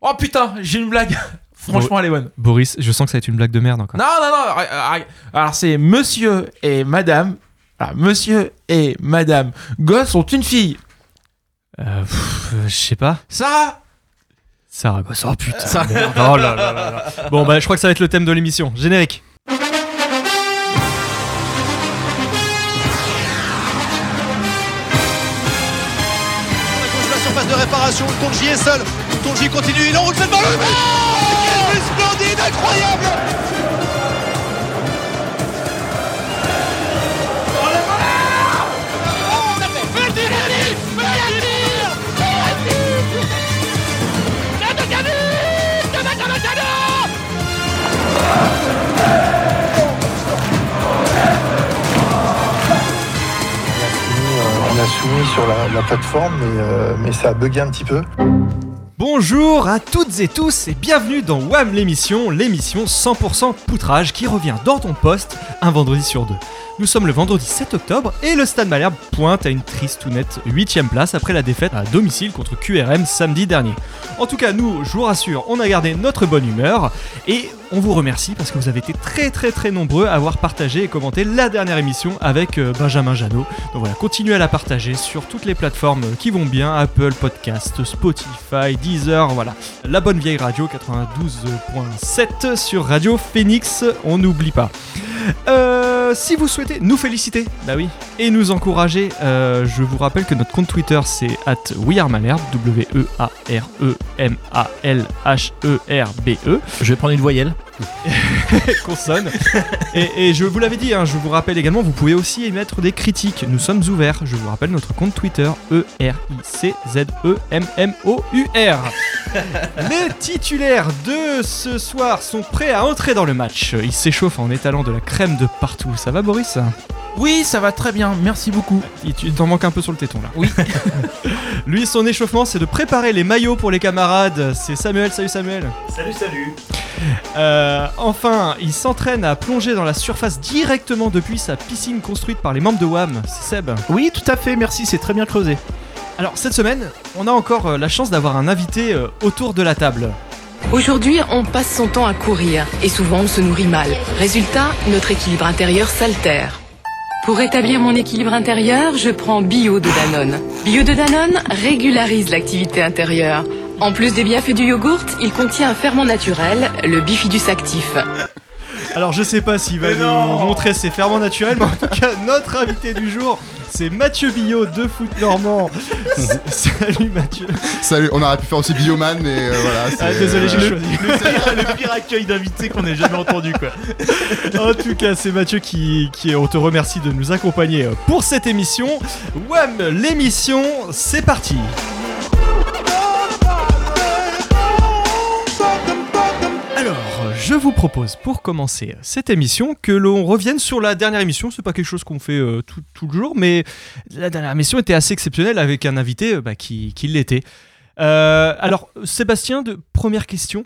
Oh putain, j'ai une blague. Franchement, elle est bonne. Boris, je sens que ça va être une blague de merde encore. Non, non, non. Alors, c'est monsieur et madame. Alors, monsieur et madame Gosse sont une fille. Euh, pff, je sais pas. Sarah Sarah Goss. Oh putain. merde. Oh là là là là. Bon, bah, je crois que ça va être le thème de l'émission. Générique. la surface de réparation, Tonji est seul. Tonji continue, il enroule cette balle. Quel but splendide, incroyable On a soumis sur la, la plateforme, mais, euh, mais ça a bugué un petit peu. Bonjour à toutes et tous et bienvenue dans WAM l'émission, l'émission 100% poutrage qui revient dans ton poste un vendredi sur deux. Nous sommes le vendredi 7 octobre et le Stade Malherbe pointe à une triste ou nette 8ème place après la défaite à domicile contre QRM samedi dernier. En tout cas, nous, je vous rassure, on a gardé notre bonne humeur et on vous remercie parce que vous avez été très très très nombreux à avoir partagé et commenté la dernière émission avec euh, Benjamin Janot. Donc voilà, continuez à la partager sur toutes les plateformes qui vont bien, Apple Podcast, Spotify, Deezer, voilà. La bonne vieille radio 92.7 sur Radio Phoenix, on n'oublie pas. Euh, si vous souhaitez nous féliciter, bah oui, et nous encourager, euh, je vous rappelle que notre compte Twitter c'est at WeAreMalherbe, W-E-A-R-E-M-A-L-H-E-R-B-E, Je vais prendre une voyelle. consonne. et, et je vous l'avais dit, hein, je vous rappelle également, vous pouvez aussi émettre des critiques. Nous sommes ouverts. Je vous rappelle notre compte Twitter E E-R-I-C-Z-E-M-M-O-U-R. Les titulaires de ce soir sont prêts à entrer dans le match. Ils s'échauffent en étalant de la crème de partout. Ça va, Boris? Oui, ça va très bien. Merci beaucoup. Et Tu t'en manques un peu sur le téton là. Oui. Lui, son échauffement, c'est de préparer les maillots pour les camarades. C'est Samuel. Salut Samuel. Salut, salut. Euh, enfin, il s'entraîne à plonger dans la surface directement depuis sa piscine construite par les membres de WAM. C'est Seb. Oui, tout à fait, merci, c'est très bien creusé. Alors, cette semaine, on a encore euh, la chance d'avoir un invité euh, autour de la table. Aujourd'hui, on passe son temps à courir et souvent on se nourrit mal. Résultat, notre équilibre intérieur s'altère. Pour rétablir mon équilibre intérieur, je prends Bio de Danone. Bio de Danone régularise l'activité intérieure. En plus des bienfaits du yogourt, il contient un ferment naturel, le bifidus actif. Alors, je sais pas s'il va nous montrer ses ferments naturels, mais en tout cas, notre invité du jour, c'est Mathieu Billot de Foot Normand. Salut Mathieu. Salut, on aurait pu faire aussi Bioman, mais euh, voilà. Ah, désolé, j'ai euh, choisi. le pire accueil d'invité qu'on ait jamais entendu, quoi. En tout cas, c'est Mathieu qui, qui, on te remercie de nous accompagner pour cette émission. WAM, l'émission, c'est parti. Je vous propose pour commencer cette émission que l'on revienne sur la dernière émission. C'est pas quelque chose qu'on fait euh, tout, le jour, mais la dernière émission était assez exceptionnelle avec un invité euh, bah, qui, l'était. Euh, alors, Sébastien, de première question.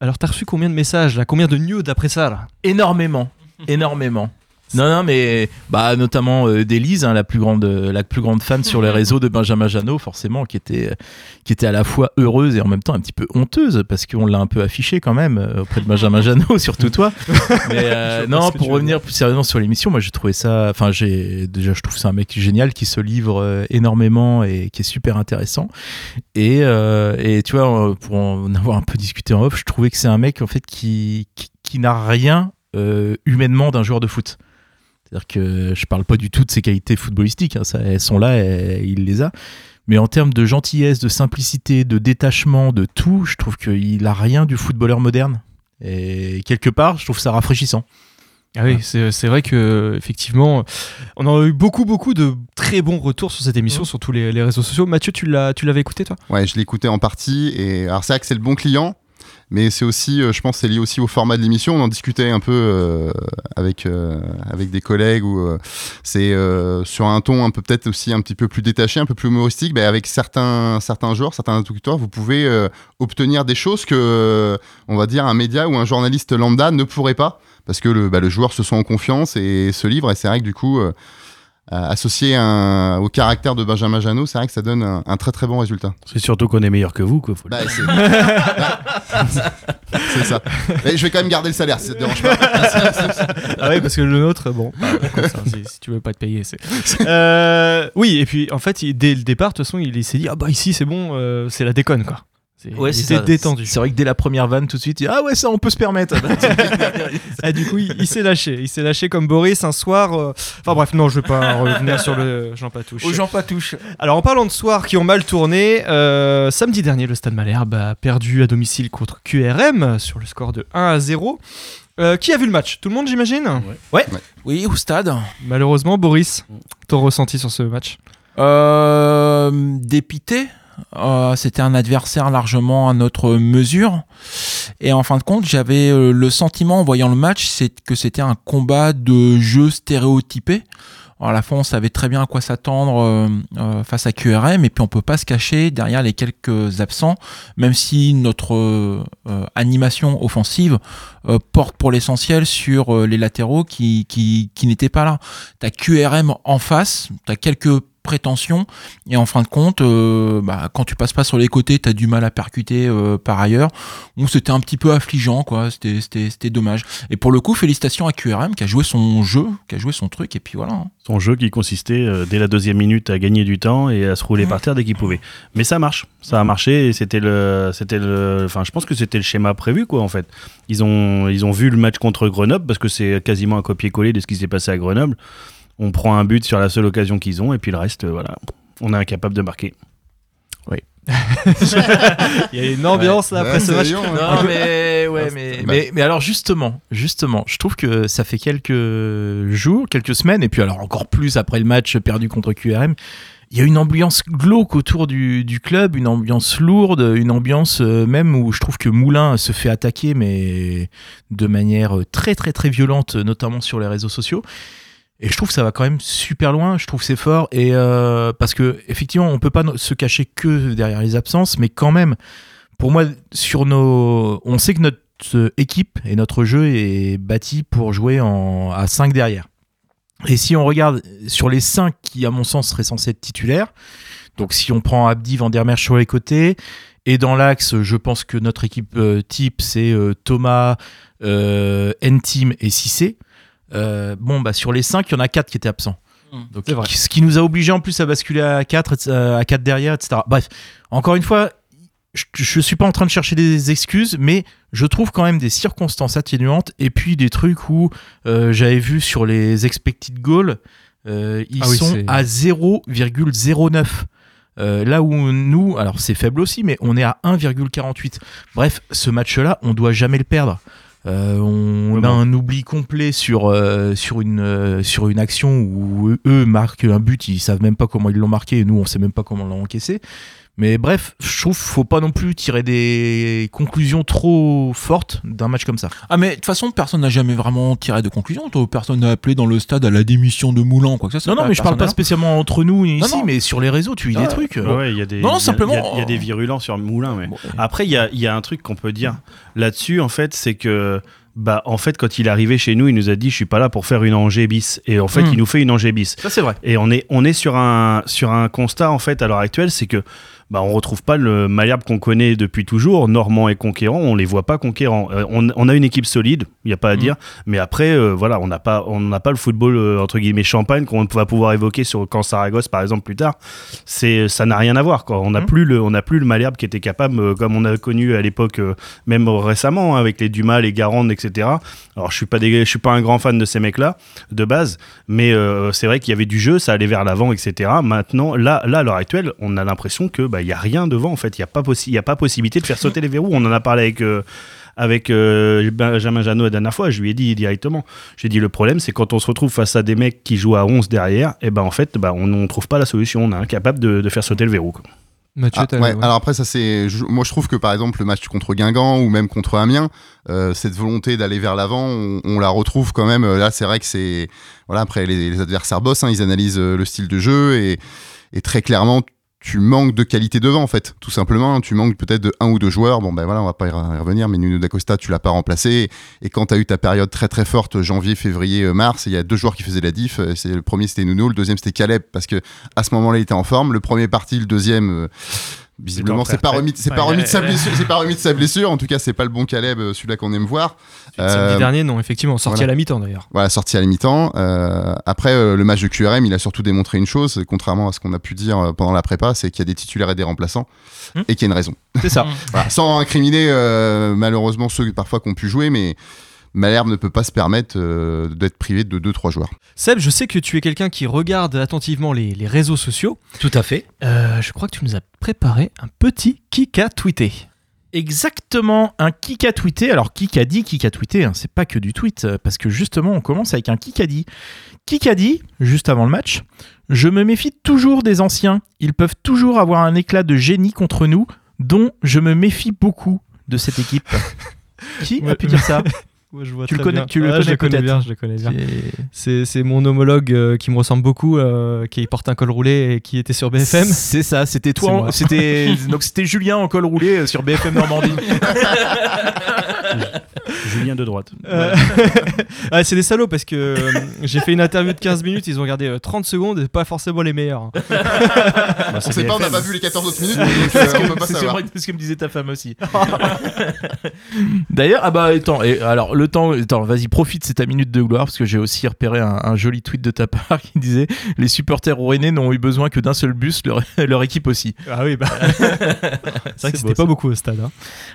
Alors, t'as reçu combien de messages là? Combien de news après ça Énormément, énormément. Non, non, mais bah, notamment euh, d'Élise, hein, la, plus grande, euh, la plus grande fan sur les réseaux de Benjamin Janot, forcément, qui était, qui était à la fois heureuse et en même temps un petit peu honteuse, parce qu'on l'a un peu affiché quand même euh, auprès de Benjamin Janot, surtout toi. Mais euh, non, pour revenir plus sérieusement sur l'émission, moi j'ai trouvé ça. Enfin, j'ai déjà, je trouve ça un mec génial qui se livre énormément et qui est super intéressant. Et, euh, et tu vois, pour en avoir un peu discuté en off, je trouvais que c'est un mec en fait qui, qui, qui n'a rien euh, humainement d'un joueur de foot. C'est-à-dire que je parle pas du tout de ses qualités footballistiques, hein, ça, elles sont là, et il les a. Mais en termes de gentillesse, de simplicité, de détachement, de tout, je trouve qu'il a rien du footballeur moderne. Et quelque part, je trouve ça rafraîchissant. Ah oui, c'est c'est vrai que effectivement, on a eu beaucoup beaucoup de très bons retours sur cette émission sur tous les, les réseaux sociaux. Mathieu, tu l'as tu l'avais écouté toi? Ouais, je l'écoutais en partie. Et alors, c'est vrai que c'est le bon client, mais c'est aussi, euh, je pense, c'est lié aussi au format de l'émission. On en discutait un peu euh, avec euh, avec des collègues où c'est sur un ton un peu peut-être aussi un petit peu plus détaché, un peu plus humoristique. Ben, avec certains certains joueurs, certains interlocuteurs, vous pouvez obtenir des choses que, on va dire, un média ou un journaliste lambda ne pourrait pas, parce que le, bah, le joueur se sent en confiance et se livre. Et c'est vrai que du coup. Euh, associé un- au caractère de Benjamin Janot, c'est vrai que ça donne un, un très très bon résultat. C'est surtout qu'on est meilleur que vous, quoi. faut Bah, c'est Bah, c'est ça. Mais je vais quand même garder le salaire, si ça te dérange pas. Ah ouais, parce que le nôtre, bon, bah, comme ça, si, si tu veux pas te payer, c'est. Euh, oui, et puis en fait, il- dès le départ, de toute façon, il, il s'est dit ah bah ici c'est bon, euh, c'est la déconne quoi. Ouais, était ça. détendu. C'est vrai que dès la première vanne, tout de suite, il dit, ah ouais, ça, on peut se permettre. Ah, du coup, il, il s'est lâché. Il s'est lâché comme Boris un soir. euh, Enfin bref, non, je vais pas revenir sur le Jean Patouche. Aux gens pas touche. Alors en parlant de soirs qui ont mal tourné, euh, samedi dernier, le Stade Malherbe a perdu à domicile contre QRM sur le score de 1 à 0. Euh, qui a vu le match? Tout le monde, j'imagine? Oui, au stade. Malheureusement, Boris, ton ressenti sur ce match? Euh, dépité. Euh, C'était un adversaire largement à notre mesure. Et en fin de compte, j'avais euh, le sentiment en voyant le match, que c'était un combat de jeu stéréotypé. Alors, à la fois, on savait très bien à quoi s'attendre euh, euh, face à QRM, et puis on peut pas se cacher derrière les quelques absents, même si notre euh, euh, animation offensive euh, porte pour l'essentiel sur les latéraux qui, qui, qui n'étaient pas là. T'as QRM en face, t'as quelques prétentions, et en fin de compte, euh, bah, quand tu passes pas sur les côtés, t'as du mal à percuter euh, par ailleurs. Donc c'était un petit peu affligeant, quoi. C'était, c'était, c'était dommage. Et pour le coup, félicitations à QRM qui a joué son jeu, qui a joué son truc, et puis voilà. hein. Son jeu qui consistait euh, dès la deuxième minute à gagner du temps et à se rouler par terre dès qu'il pouvait. Mais ça marche, ça a marché et c'était le, c'était le, enfin je pense que c'était le schéma prévu quoi en fait. Ils ont, ils ont vu le match contre Grenoble parce que c'est quasiment un copier-coller de ce qui s'est passé à Grenoble. On prend un but sur la seule occasion qu'ils ont et puis le reste, euh, voilà, on est incapable de marquer. Il y a une ambiance là, après Ouais, ce match. Hein. Non, mais, ouais, mais, Bah. mais, mais alors justement, justement, je trouve que ça fait quelques jours, quelques semaines, et puis alors encore plus après le match perdu contre QRM, il y a une ambiance glauque autour du, du club, une ambiance lourde, une ambiance euh, même où je trouve que Moulin se fait attaquer, mais de manière très très très violente, notamment sur les réseaux sociaux. Et je trouve que ça va quand même super loin, je trouve c'est fort, et euh, parce que effectivement, on peut pas se cacher que derrière les absences, mais quand même, pour moi, sur nos, on sait que notre euh, équipe et notre jeu est bâti pour jouer en, à 5 derrière. Et si on regarde sur les 5 qui, à mon sens, seraient censés être titulaires, donc si on prend Abdi, Van der Merch sur les côtés, et dans l'axe, je pense que notre équipe euh, type, c'est euh, Thomas, N-Team et Cissé. Euh, bon, bah, sur les 5, il y en a 4 qui étaient absents. Mm. Donc, vrai. Ce qui nous a obligé en plus à basculer à 4, à 4 derrière, etc. Bref, encore une fois, je, je suis pas en train de chercher des excuses, mais je trouve quand même des circonstances atténuantes et puis des trucs où euh, j'avais vu sur les expected goals, euh, ils Ah oui, sont à 0,09. Euh, là où nous, alors c'est faible aussi, mais on est à 1,48. Bref, ce match-là, on doit jamais le perdre. Euh, on Ouais, a bon. un oubli complet sur, euh, sur, une, euh, sur une action où eux, eux marquent un but, ils savent même pas comment ils l'ont marqué, et nous on sait même pas comment l'ont encaissé. Mais bref, je trouve qu'il faut pas non plus tirer des conclusions trop fortes d'un match comme ça. Ah mais de toute façon, personne n'a jamais vraiment tiré de conclusion. Toi, personne n'a appelé dans le stade à la démission de Moulin, quoi que ça. soit. Non, non, mais je parle pas spécialement entre nous ici, non. mais sur les réseaux, tu lis Ah, des trucs. Ouais, ouais, il y a des, Non, il y a- simplement, il y a- il y, a des virulents sur Moulin. Bon, Après, il y a, il y a un truc qu'on peut dire là-dessus, en fait, c'est que, bah, en fait, quand il est arrivé chez nous, il nous a dit, je suis pas là pour faire une Angers bis. Et en fait, Mm. il nous fait une Angers bis. Ça, c'est vrai. Et on est, on est sur un, sur un constat, en fait, à l'heure actuelle, c'est que, bah, on retrouve pas le Malherbe qu'on connaît depuis toujours, Normand et conquérant, on les voit pas conquérants. Euh, on, on a une équipe solide, il y a pas à Mm. dire, mais après, euh, voilà, on n'a pas, on n'a pas le football euh, entre guillemets champagne qu'on va pouvoir évoquer sur quand Saragosse, par exemple, plus tard. C'est, ça n'a rien à voir, quoi. On n'a Mm. plus le, on n'a plus le Malherbe qui était capable, comme on a connu à l'époque, même récemment, hein, avec les Dumas, les Garande, etc. Alors, je suis pas des, je suis pas un grand fan de ces mecs-là de base, mais c'est vrai qu'il y avait du jeu, ça allait vers l'avant, etc. Maintenant, là, là, à l'heure actuelle, on a l'impression que bah, il y a rien devant. En fait, il y a pas possi- il y a pas possibilité de faire sauter les verrous. On en a parlé avec. euh, avec euh, Benjamin Janot la dernière fois, je lui ai dit directement. J'ai dit le problème, c'est quand on se retrouve face à des mecs qui jouent à 11 derrière, et ben en fait, bah, on ne trouve pas la solution. On est incapable de, de faire sauter le verrou. quoi. Mathieu, Ah, t'as- ouais, ouais. Alors après, ça c'est. je- Moi, je trouve que par exemple, le match contre Guingamp ou même contre Amiens, euh, cette volonté d'aller vers l'avant, on, on la retrouve quand même. Là, c'est vrai que c'est. Voilà, après, les, les adversaires bossent, hein, ils analysent le style de jeu et, et très clairement, tu manques de qualité devant en fait, tout simplement. Tu manques peut-être de un ou deux joueurs. Bon ben voilà, on va pas y revenir, mais Nuno D'Acosta, tu l'as pas remplacé. Et quand tu eu ta période très très forte, janvier, février, euh, mars, il y a deux joueurs qui faisaient la diff. Euh, le premier c'était Nuno, le deuxième c'était Caleb parce que à ce moment-là il était en forme. Le premier parti, le deuxième. euh, Visiblement, c'est pas remis, c'est Ouais, pas remis de sa blessure, c'est pas remis de sa blessure. En tout cas, c'est pas le bon Caleb, euh, celui-là qu'on aime voir. Samedi Euh, dernier, non, effectivement, sorti voilà. à la mi-temps d'ailleurs. voilà, sorti à la mi-temps. Euh, après, euh, le match de QRM, il a surtout démontré une chose, contrairement à ce qu'on a pu dire pendant la prépa, c'est qu'il y a des titulaires et des remplaçants, Hmm. et qu'il y a une raison. C'est ça. Voilà, sans incriminer malheureusement ceux parfois qui ont pu jouer, mais Malherbe ne peut pas se permettre euh, d'être privé de 2-3 joueurs. Seb, je sais que tu es quelqu'un qui regarde attentivement les, les réseaux sociaux. Tout à fait. Euh, je crois que tu nous as préparé un petit kick à tweeter. Exactement, un kick a tweeté. Alors, kick a dit, kick a tweeté, hein, c'est pas que du tweet, euh, parce que justement, on commence avec un kick a dit. Kick a dit, juste avant le match, je me méfie toujours des anciens. Ils peuvent toujours avoir un éclat de génie contre nous, dont je me méfie beaucoup de cette équipe. Qui a pu dire ça? Ouais, je vois Tu le connais- bien. tu le Ouais, connais je le connais bien, je le connais bien. C'est- mon homologue euh, qui me ressemble beaucoup, euh, qui porte un col roulé et qui était sur BFM. C'est ça, c'était toi. C'était donc c'était Julien en col roulé euh, sur BFM Normandie. Julien de droite. Euh, ah, c'est des salauds parce que euh, j'ai fait une interview de 15 minutes, ils ont regardé euh, 30 secondes et pas forcément les meilleurs. hein. Bah, On sait pas, on n'a pas vu les 14 autres minutes, C'est donc ce euh, que- on peut pas c'est savoir. vrai que- ce que me disait ta femme aussi. D'ailleurs, ah bah attends, et alors le temps, attends, vas-y profite, c'est ta minute de gloire parce que j'ai aussi repéré un, un joli tweet de ta part qui disait les supporters rouennais n'ont eu besoin que d'un seul bus, leur, leur équipe aussi. Ah oui, bah. c'est vrai C'est que beau, c'était ça. pas beaucoup au stade. hein.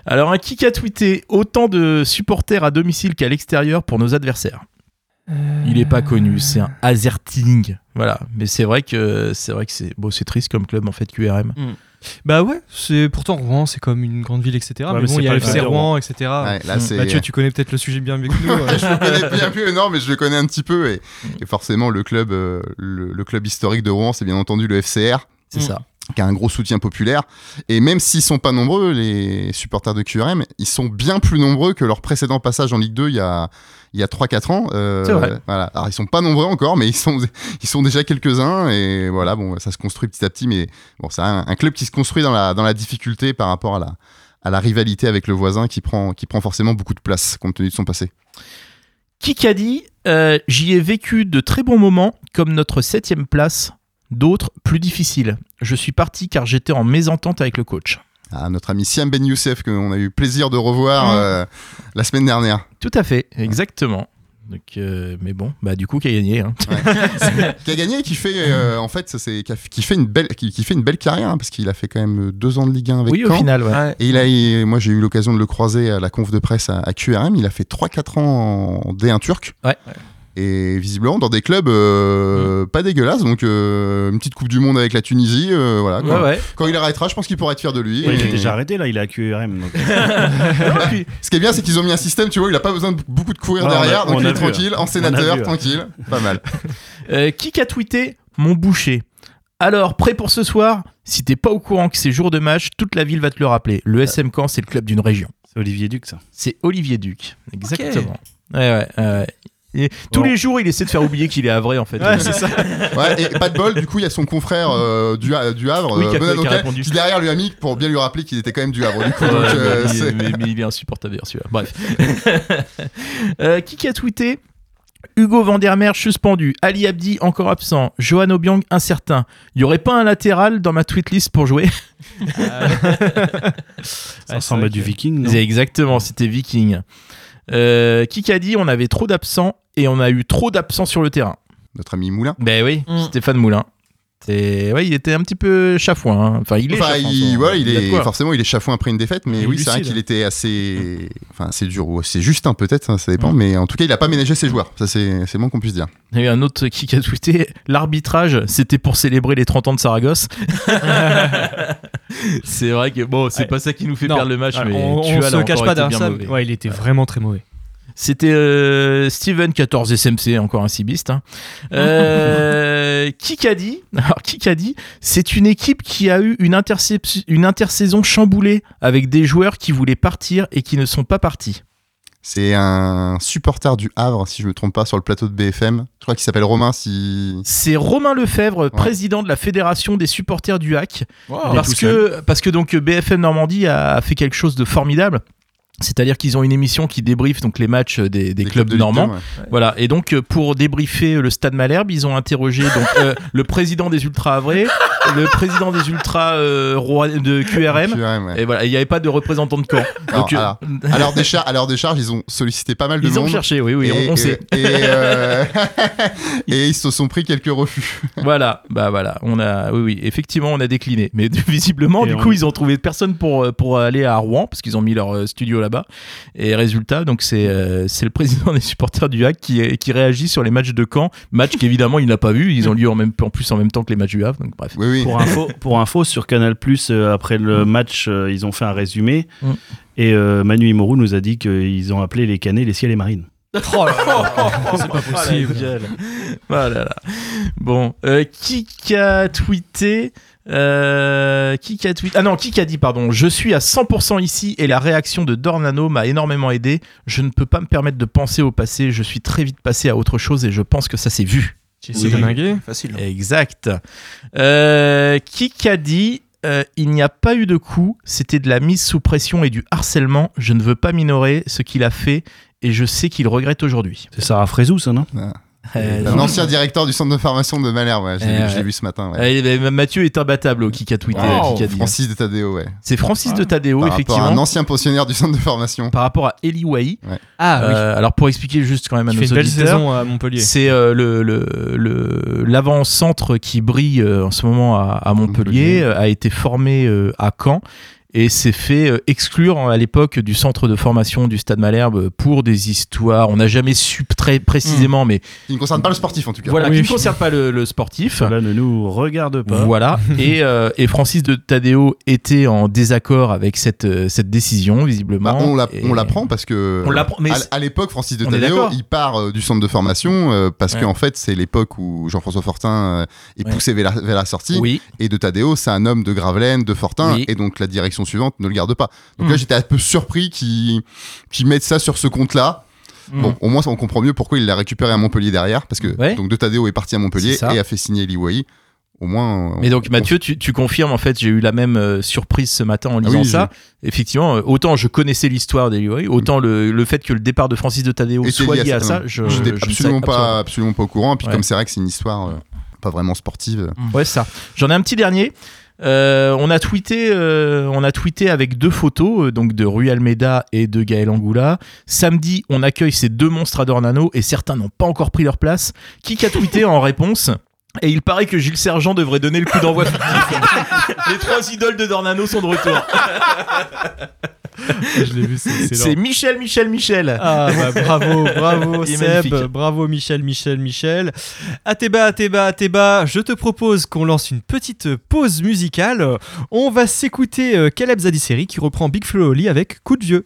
Alors un kick a tweeté autant de supporters à domicile qu'à l'extérieur pour nos adversaires. Il est pas connu, c'est un Azerting. Voilà, mais c'est vrai que c'est vrai que c'est bon, c'est triste comme club en fait QRM. Bah ouais, c'est pourtant Rouen, c'est comme une grande ville, etc. Ouais, mais mais bon, il y a FC Rouen, etc. Ouais, là, c'est. Mathieu, tu connais peut-être le sujet bien mieux que nous. euh. je le connais bien plus, non, mais je le connais un petit peu. Et, et forcément, le club, euh, le, le club historique de Rouen, c'est bien entendu le FCR, C'est ça. qui a un gros soutien populaire. Et même s'ils sont pas nombreux, les supporters de QRM, ils sont bien plus nombreux que leur précédent passage en Ligue 2 il y a, il y a 3-4 ans. Euh, vrai. Voilà. Alors, ils sont pas nombreux encore, mais ils sont, ils sont déjà quelques-uns. Et voilà, bon, ça se construit petit à petit. Mais bon, c'est un, un club qui se construit dans la, dans la difficulté par rapport à la, à la rivalité avec le voisin qui prend, qui prend forcément beaucoup de place compte tenu de son passé. Qui a dit euh, J'y ai vécu de très bons moments, comme notre septième place, d'autres plus difficiles. Je suis parti car j'étais en mésentente avec le coach. À notre ami Siam Ben Youssef qu'on a eu plaisir de revoir Mm. euh, la semaine dernière. Tout à fait, exactement. Donc, euh, mais bon, bah du coup, qui a gagné hein. qui a gagné et qui fait euh, en fait ça, c'est qui, fait une belle qui, qui fait une belle carrière hein, parce qu'il a fait quand même deux ans de Ligue 1 avec Oui, au final, ouais. Et il moi j'ai eu l'occasion de le croiser à la conf de presse à, à QRM. Il a fait 3-4 ans en D1 turc. Ouais. Et visiblement dans des clubs euh, pas dégueulasses. Donc euh, une petite Coupe du Monde avec la Tunisie. euh, voilà. Quand, ouais. quand il arrêtera, je pense qu'il pourra être fier de lui. Ouais, il est déjà arrêté là, il est à QRM. donc. Ce qui est bien, c'est qu'ils ont mis un système, tu vois, il a pas besoin de beaucoup de courir Ouais, on a- derrière, donc on il est vu, tranquille, hein. en sénateur, vu, hein. tranquille, pas mal. Euh, qui a tweeté Mon boucher? Alors, prêt pour ce soir? Si t'es pas au courant que c'est jour de match, toute la ville va te le rappeler. Le SM Caen, c'est le club d'une région. C'est Olivier Duc, ça. C'est Olivier Duc. Exactement. Ouais, ouais, ouais. Et tous Bon. les jours, il essaie de faire oublier qu'il est à vrai en fait. Ouais, c'est ça. Ouais, et pas de bol, du coup, il y a son confrère euh, du, Ha- du Havre, Oui, qui a- euh, qui a répondu. qui derrière lui a mis pour bien lui rappeler qu'il était quand même du Havre. Du coup, Ouais, donc, mais euh, il- mais, mais il est insupportable d'ailleurs celui-là. Bref. Euh, qui a tweeté Hugo Vandermeer suspendu, Ali Abdi encore absent, Johan Obiang incertain. Il y aurait pas un latéral dans ma tweetlist pour jouer? Ça ressemble à du Viking. non? Exactement, c'était Viking. Euh, qui a dit on avait trop d'absents et on a eu trop d'absents sur le terrain. notre ami Moulin. Ben oui, Mm. Stéphane Moulin. Ouais, il était un petit peu chafouin. hein. Enfin, il est. Enfin, chafouin, il, il forcément il est chafouin après une défaite, mais Il oui, c'est vrai qu'il était assez, enfin, assez dur ou assez juste, hein, peut-être, hein, ça dépend, Mm. mais en tout cas, il a pas ménagé ses joueurs. Ça, c'est, c'est moins qu'on puisse dire. Il y a eu un autre qui a tweeté l'arbitrage, c'était pour célébrer les 30 ans de Saragosse. c'est vrai que bon, c'est Ouais. pas ça qui nous fait Non, perdre le match, alors, mais on, tu on as se là cache pas bien ça. Ouais, il était vraiment très mauvais. C'était euh, Steven 14 SMC, encore un cibiste. Hein. Euh, qui a dit Alors qui a dit C'est une équipe qui a eu une, intersaison chamboulée avec des joueurs qui voulaient partir et qui ne sont pas partis. C'est un supporter du Havre, si je me trompe pas, sur le plateau de BFM. Je crois qu'il s'appelle Romain. Si C'est Romain Lefebvre, président de la fédération des supporters du hack. parce que parce que donc BFM Normandie a fait quelque chose de formidable. C'est-à-dire qu'ils ont une émission qui débriefe donc les matchs des, des, clubs, de normands. 2, ouais. Voilà. Et donc euh, pour débriefer le Stade Malherbe, ils ont interrogé donc euh, le président des Ultras Havrais, le président des Ultras euh, Roi- de QRM. QRM, ouais. Et voilà, il n'y avait pas de représentant de camp. Non, Donc, euh, alors, à l'heure des, char- des charges, ils ont sollicité pas mal de ils ont monde. cherché, oui, oui, et, on, on sait. Et, euh, et ils se sont pris quelques refus. Voilà, bah voilà, on a, oui, oui, effectivement, on a décliné. Mais visiblement, Et du on- coup, ils ont trouvé personne pour, euh, pour aller à Rouen, parce qu'ils ont mis leur euh, studio là-bas. Et résultat, donc c'est euh, c'est le président des supporters du Hack qui, qui réagit sur les matchs de Caen. Match qu'évidemment, il n'a pas vu. Ils ont lieu en, même, en plus en même temps que les matchs du Havre. Donc bref. Oui, oui. Pour info, pour info sur Canal Plus, après le match, euh, ils ont fait un résumé. Mm. Et euh, Manu Imoru nous a dit qu'ils ont appelé les canets les ciels et marines. Oh là là, c'est pas possible. Voilà. là. Bon, euh, qui a tweeté euh, qui a tweeté Ah non, qui a dit, pardon, je suis à 100% ici et la réaction de Dornano m'a énormément aidé. Je ne peux pas me permettre de penser au passé, je suis très vite passé à autre chose et je pense que ça s'est vu. Jesse Dominguez. Facile. Exact. Euh, qui a dit euh, il n'y a pas eu de coup, c'était de la mise sous pression et du harcèlement. Je ne veux pas minorer ce qu'il a fait et je sais qu'il regrette aujourd'hui. C'est Sarah Frézou, ça, non? Euh, Un ancien directeur du centre de formation de Malherbe, ouais, je l'ai vu- ouais. je l'ai vu ce matin. ouais. Euh, eh ben, Mathieu est imbattable au qui a tweeté. Wow. a. Francis de Tadeo, ouais. C'est Francis de Tadeo, Par rapport à effectivement, un ancien pensionnaire du centre de formation. par rapport à Eli Wahi. Ah oui. Euh, alors pour expliquer juste quand même à Qui nos fait une belle auditeurs, saison à Montpellier. c'est euh, le le- le- l'avant-centre qui brille euh, en ce moment à, à Montpellier, Montpellier. euh, a été formé euh, à Caen et s'est fait euh, exclure à l'époque du centre de formation du Stade Malherbe pour des histoires. On n'a jamais su très précisément, mais Il ne concerne pas le sportif en tout cas. voilà, Oui. qui ne concerne pas le, le sportif. Cela ne nous regarde pas. Voilà. et, euh, et Francis de Tadeo était en désaccord avec cette, euh, cette décision, visiblement. Bah, on l'a- Et- on l'apprend parce que On l'apprend, mais à, l'époque Francis de Tadeo il part euh, du centre de formation euh, parce Ouais. qu'en fait c'est l'époque où Jean-François Fortin euh, est Ouais. poussé vers la, vers la sortie Oui, et de Tadeo c'est un homme de Gravelaine de Fortin Oui. et donc la direction suivante ne le garde pas donc Mm. là j'étais un peu surpris qu'ils qu'ils mettent ça sur ce compte là Mm. Bon, au moins, on comprend mieux pourquoi il l'a récupéré à Montpellier derrière, parce que Ouais. donc De Tadeo est parti à Montpellier et a fait signer Liwai. Au moins. Mais on- donc Mathieu, tu, tu confirmes en fait, j'ai eu la même euh, surprise ce matin en Ah lisant oui, ça. Effectivement, euh, autant je connaissais l'histoire d'Eliway, autant le, le fait que le départ de Francis de Tadeo soit lié à lié à ça, je, ne absolument pas, absolument pas au courant. Et puis Ouais. comme c'est vrai que c'est une histoire euh, pas vraiment sportive. Ouais, ça. J'en ai un petit dernier. Euh, on a tweeté, euh, on a avec deux photos, euh, donc de Rui Almeida et de Gaël Angoula. Samedi, on accueille ces deux monstres à Dornano et certains n'ont pas encore pris leur place. Qui a tweeté en réponse? Et il paraît que Gilles Sergent devrait donner le coup d'envoi. Les trois idoles de Dornano sont de retour. Je l'ai vu, c'est. Michel, Michel, Michel. Ah bah bravo, bravo Seb, magnifique. bravo Michel, Michel, Michel. Athéba, Athéba, Athéba, je te propose qu'on lance une petite pause musicale. On va s'écouter euh, Caleb Zadisseri qui reprend Big Flo Oli avec Coup de vieux.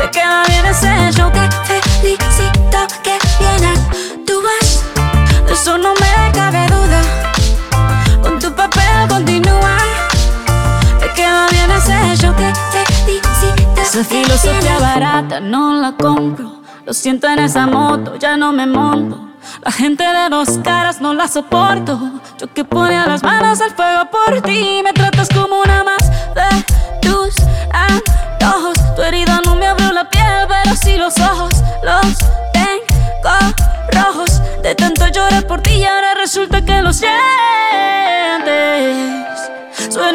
Te queda bien ese show Te felicito que bien actúas De eso no me cabe duda. Con tu papel continúa. Te queda bien ese show Te felicito Esa filosofía barata no la compro. Lo siento en esa moto, ya no me monto. La gente de dos caras no la soporto. Yo que ponía las manos al fuego por ti. Me tratas como una más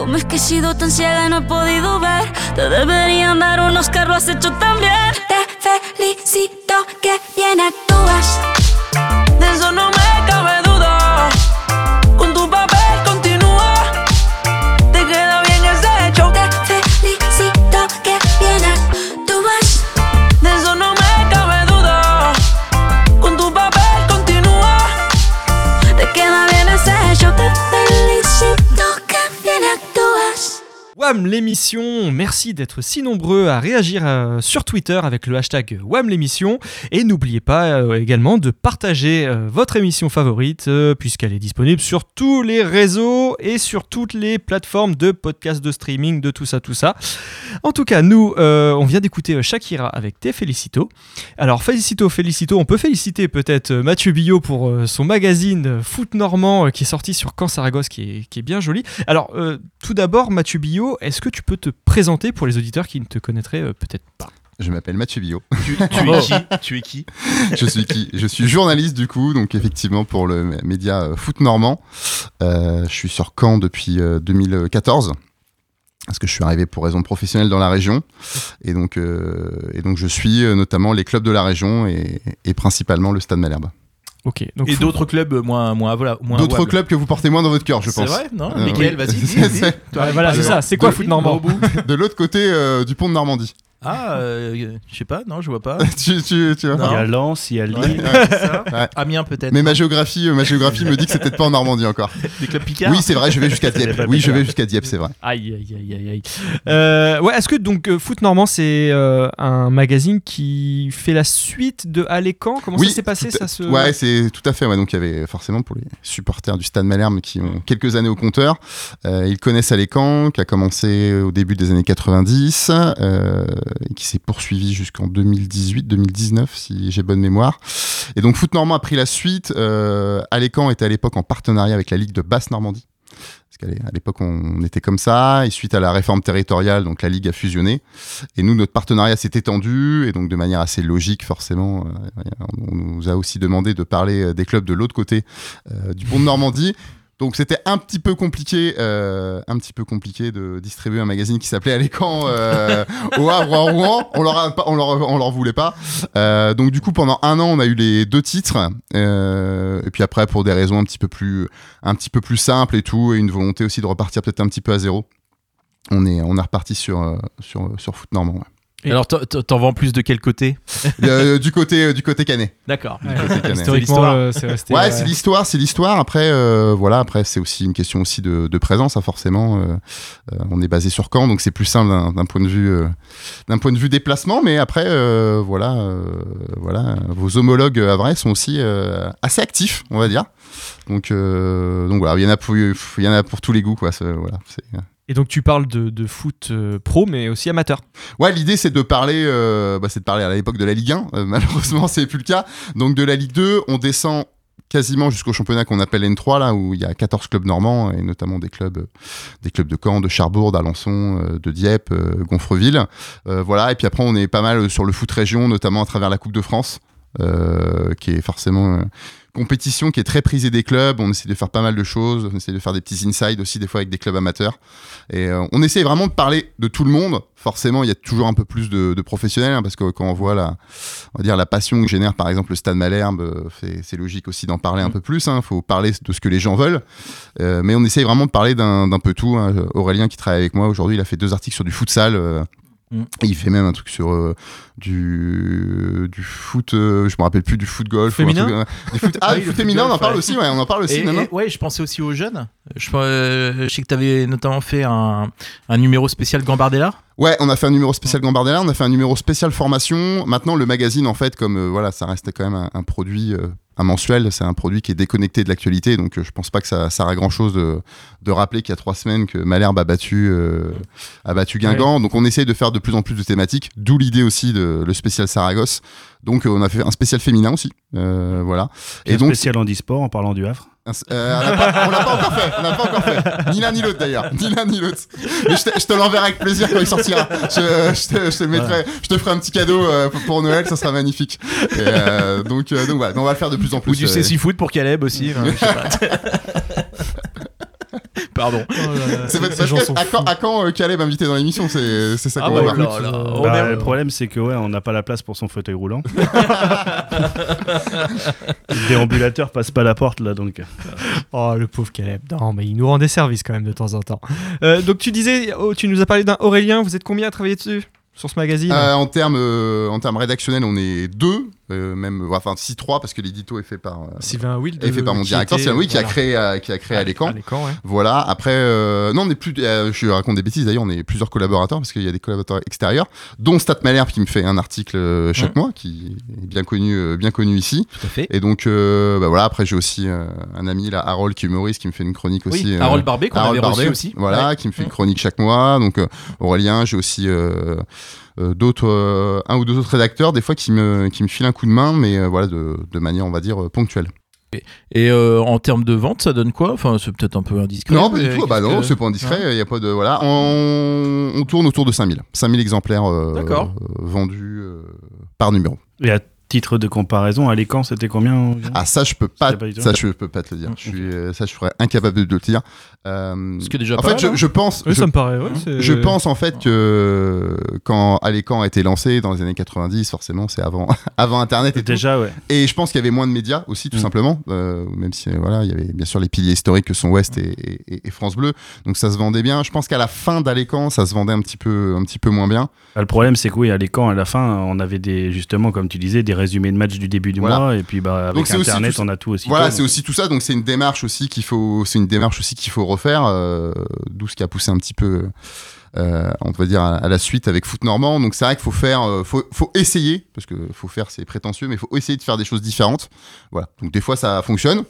Cómo es que he sido tan ciega no he podido ver. Te deberían dar unos carros has hecho también. Te felicito que bien actúas. WAM l'émission, merci d'être si nombreux à réagir euh, sur Twitter avec le hashtag WAM l'émission et n'oubliez pas euh, également de partager euh, votre émission favorite puisqu'elle est disponible sur tous les réseaux et sur toutes les plateformes de podcast de streaming de tout ça tout ça. En tout cas, nous on vient d'écouter Shakira avec Te Felicito. Alors Felicito Felicito, on peut féliciter peut-être Mathieu Billot pour son magazine Foot Normand qui est sorti sur Caen Saragosse qui est, qui est bien joli. Alors tout d'abord Mathieu Billot, est-ce que tu peux te présenter pour les auditeurs qui ne te connaîtraient euh, peut-être pas? Je m'appelle Mathieu Billot. Tu, tu es qui? Tu es qui? Je suis qui? Je suis journaliste du coup, donc effectivement pour le média euh, Foot Normand. Euh, je suis sur Caen depuis euh, 2014. Parce que je suis arrivé pour raison professionnelle dans la région. Et donc, euh, et donc je suis notamment les clubs de la région et, et principalement le Stade Malherbe. Ok. Donc Et d'autres clubs moins, moins, voilà, moins D'autres clubs que vous portez moins dans votre cœur, je C'est pense. vrai Non Euh, oui. Vas-y, dis, C'est- dis. c'est- Toi, Ouais, voilà, c'est ça. C'est quoi de- Foot Normand. De l'autre côté euh, du pont de Normandie. Ah, euh, je sais pas, non, je vois pas. tu, tu, tu vois Non. Il y a Lens, il y a Lille. Ouais. Ouais. Amiens peut-être. Mais ma géographie, euh, ma géographie me dit que c'est peut-être pas en Normandie encore. Des clubs picards Oui, c'est vrai, je vais jusqu'à Dieppe. Oui, je Picard. vais jusqu'à Dieppe, c'est vrai. Aïe, aïe, aïe, aïe, aïe. Euh, ouais, est-ce que donc euh, Foot Normand, c'est euh, un magazine qui fait la suite de Alécan Comment Oui, ça s'est passé ça se... Ouais, c'est tout à fait. Ouais. Donc il y avait forcément pour les supporters du Stade Malherbe qui ont quelques années au compteur, euh, ils connaissent Alécan, qui a commencé au début des années 90, euh, qui s'est poursuivi jusqu'en 2018-2019 si j'ai bonne mémoire. Et donc Foot Normand a pris la suite. Euh, Alécan était à l'époque en partenariat avec la Ligue de Basse Normandie. Parce qu'à l'époque, on était comme ça. Et suite à la réforme territoriale, donc la Ligue a fusionné. Et nous, notre partenariat s'est étendu. Et donc, de manière assez logique, forcément, euh, on nous a aussi demandé de parler euh, des clubs de l'autre côté euh, du pont de Normandie. Donc c'était un petit peu compliqué, euh, un petit peu compliqué de distribuer un magazine qui s'appelait Alécan euh, au Havre à Rouen. On leur on leur, on leur voulait pas. Euh, donc du coup pendant un an on a eu les deux titres. Euh, et puis après pour des raisons un petit peu plus, un petit peu plus simples et tout, et une volonté aussi de repartir peut-être un petit peu à zéro. On est, on est reparti sur, sur, sur foot normand. Et- Alors, t'en- vends plus de quel côté? Euh, du côté, euh, du côté canet. D'accord. Ouais. Historiquement, l'histoire. euh, c'est resté. Ouais, euh, c'est l'histoire, c'est l'histoire. Après, euh, voilà, après c'est aussi une question aussi de, de présence, hein, forcément. Euh, euh, on est basé sur Caen, donc c'est plus simple d'un point de vue, euh, d'un point de vue déplacement. Mais après, euh, voilà, euh, voilà, vos homologues à vrai sont aussi euh, assez actifs, on va dire. Donc, euh, donc voilà, il y en a pour, il y en a pour tous les goûts, quoi. Voilà, c'est- Et donc tu parles de, foot euh, pro, mais aussi amateur. Ouais, l'idée c'est de parler, euh, bah, c'est de parler à l'époque de la Ligue 1. Euh, malheureusement, c'est plus le cas. Donc de la Ligue 2, on descend quasiment jusqu'au championnat qu'on appelle N3 là où il y a 14 clubs normands et notamment des clubs euh, des clubs de Caen, de Charbourg, d'Alençon, de Dieppe, Gonfreville. Voilà et puis après on est pas mal sur le foot région notamment à travers la Coupe de France qui est forcément compétition qui est très prisée des clubs, on essaie de faire pas mal de choses, on essaie de faire des petits insides aussi des fois avec des clubs amateurs et euh, on essaie vraiment de parler de tout le monde. Forcément, il y a toujours un peu plus de, de professionnels hein, parce que quand on voit la, on va dire la passion que génère par exemple le Stade Malherbe, euh, c'est- logique aussi d'en parler un peu plus. Il faut parler de ce que les gens veulent, Euh, mais on essaye vraiment de parler d'un d'un peu tout. hein. Aurélien qui travaille avec moi aujourd'hui, il a fait deux articles sur du futsal. Mm. et il fait même un truc sur euh, du, du foot, euh, je me rappelle plus, du foot golf. ou un Féminin truc, euh, du foot, ah, Ah du foot féminin, on en parle ouais. aussi, ouais, on en parle aussi. Et- non, non et- ouais, je pensais aussi aux jeunes. Je, euh, je sais que tu avais notamment fait un, un numéro spécial Gambardella. Ouais, on a fait un numéro spécial Gambardella, on a fait un numéro spécial formation. Maintenant, le magazine, en fait, comme voilà, ça reste quand même un, un produit un mensuel, c'est un produit qui est déconnecté de l'actualité, donc euh, je pense pas que ça sert à grand chose de, de rappeler qu'il y a trois semaines que Malherbe a battu, euh, a battu Guingamp. Donc on essaye de faire de plus en plus de thématiques, d'où l'idée aussi de le spécial Saragosse. Donc euh, on a fait un spécial féminin aussi, euh, voilà. Et donc spécial handisport en parlant du Havre. Euh, on l'a pas, encore fait, on l'a pas encore fait. Ni l'un ni l'autre d'ailleurs, ni l'un ni l'autre. Mais je te, l'enverrai avec plaisir quand il sortira. Je, je te, je te mettrai, je te ferai un petit cadeau euh, pour- Noël, ça sera magnifique. Et, euh, donc, donc voilà, on va le faire de plus en plus. Ou du euh, foot pour Caleb aussi. hein, je sais pas. Pardon. C'est parce que à quand, à quand euh, Caleb invité dans l'émission, c'est ça Ah qu'on bah va voir. là, là, on Bah, le problème, c'est que ouais, on n'a pas la place pour son fauteuil roulant. le déambulateur passe pas la porte là, donc. Oh, le pauvre Caleb. Non, mais il nous rend des services quand même de temps en temps. Euh, donc, tu disais, oh, tu nous as parlé d'un Aurélien. Vous êtes combien à travailler dessus Sur ce magazine? Euh, en termes euh, en termes rédactionnels, on est deux, euh, même euh, enfin si trois parce que l'édito est fait par euh, Sylvain Wild. est fait par mon directeur, c'est oui qui a créé qui a créé à l'écran. Voilà. Après, non, on est plus. je raconte des bêtises. D'ailleurs, on est plusieurs collaborateurs parce qu'il y a des collaborateurs extérieurs, dont Stat Malherbe qui me fait un article chaque mois, qui est bien connu, bien connu ici. Tout à fait. Et donc, bah voilà. Après, j'ai aussi un ami là, Harold, qui est humoriste, qui me fait une chronique aussi. Harold Barbet, qu'on avait reçu aussi. Voilà, qui me fait une chronique chaque mois. Donc, Aurélien, j'ai aussi. Euh, d'autres euh, un ou deux autres rédacteurs des fois qui me qui me filent un coup de main mais euh, voilà de, de manière on va dire ponctuelle Et euh, en termes de vente, ça donne quoi? Enfin, c'est peut-être un peu indiscret. Non, pas du tout. Bah non, que- c'est pas indiscret. Il y a pas de voilà. On, on tourne autour de 5000. 5000 exemplaires euh, D'accord. euh, vendus euh, par numéro. Et à titre de comparaison, à l'écran, c'était combien Ah ça je peux pas, ça je peux pas te le dire. Je suis, ça je serais incapable de te le dire. Euh, Ce qui est déjà en pas fait, mal, je, hein. je pense, Oui, je, ça me paraît. ouais, c'est- je pense en fait que quand Alécan a été lancé dans les années 90, forcément c'est avant, avant Internet et tout. Ouais. Et je pense qu'il y avait moins de médias aussi, tout Mm. simplement. euh, même si, voilà, il y avait bien sûr les piliers historiques que sont Ouest et, et- et France Bleu. Donc ça se vendait bien. Je pense qu'à la fin d'Alécan, ça se vendait un petit peu, un petit peu moins bien. Bah, le problème, c'est que oui, à l'écran, à la fin, on avait des, justement, comme tu disais, des résumés de matchs du début du Voilà. mois. Et puis, bah, avec Donc, Internet, on a tout aussi. Voilà, c'est aussi tout ça. Donc c'est une démarche aussi qu'il faut, c'est une démarche aussi qu'il faut refaire. euh, D'où ce qui a poussé un petit peu, euh, on va dire à, la suite avec Foot Normand. Donc c'est vrai qu'il faut faire, euh, faut, faut essayer parce que faut faire, c'est prétentieux, mais il faut essayer de faire des choses différentes. Voilà. Donc des fois ça fonctionne.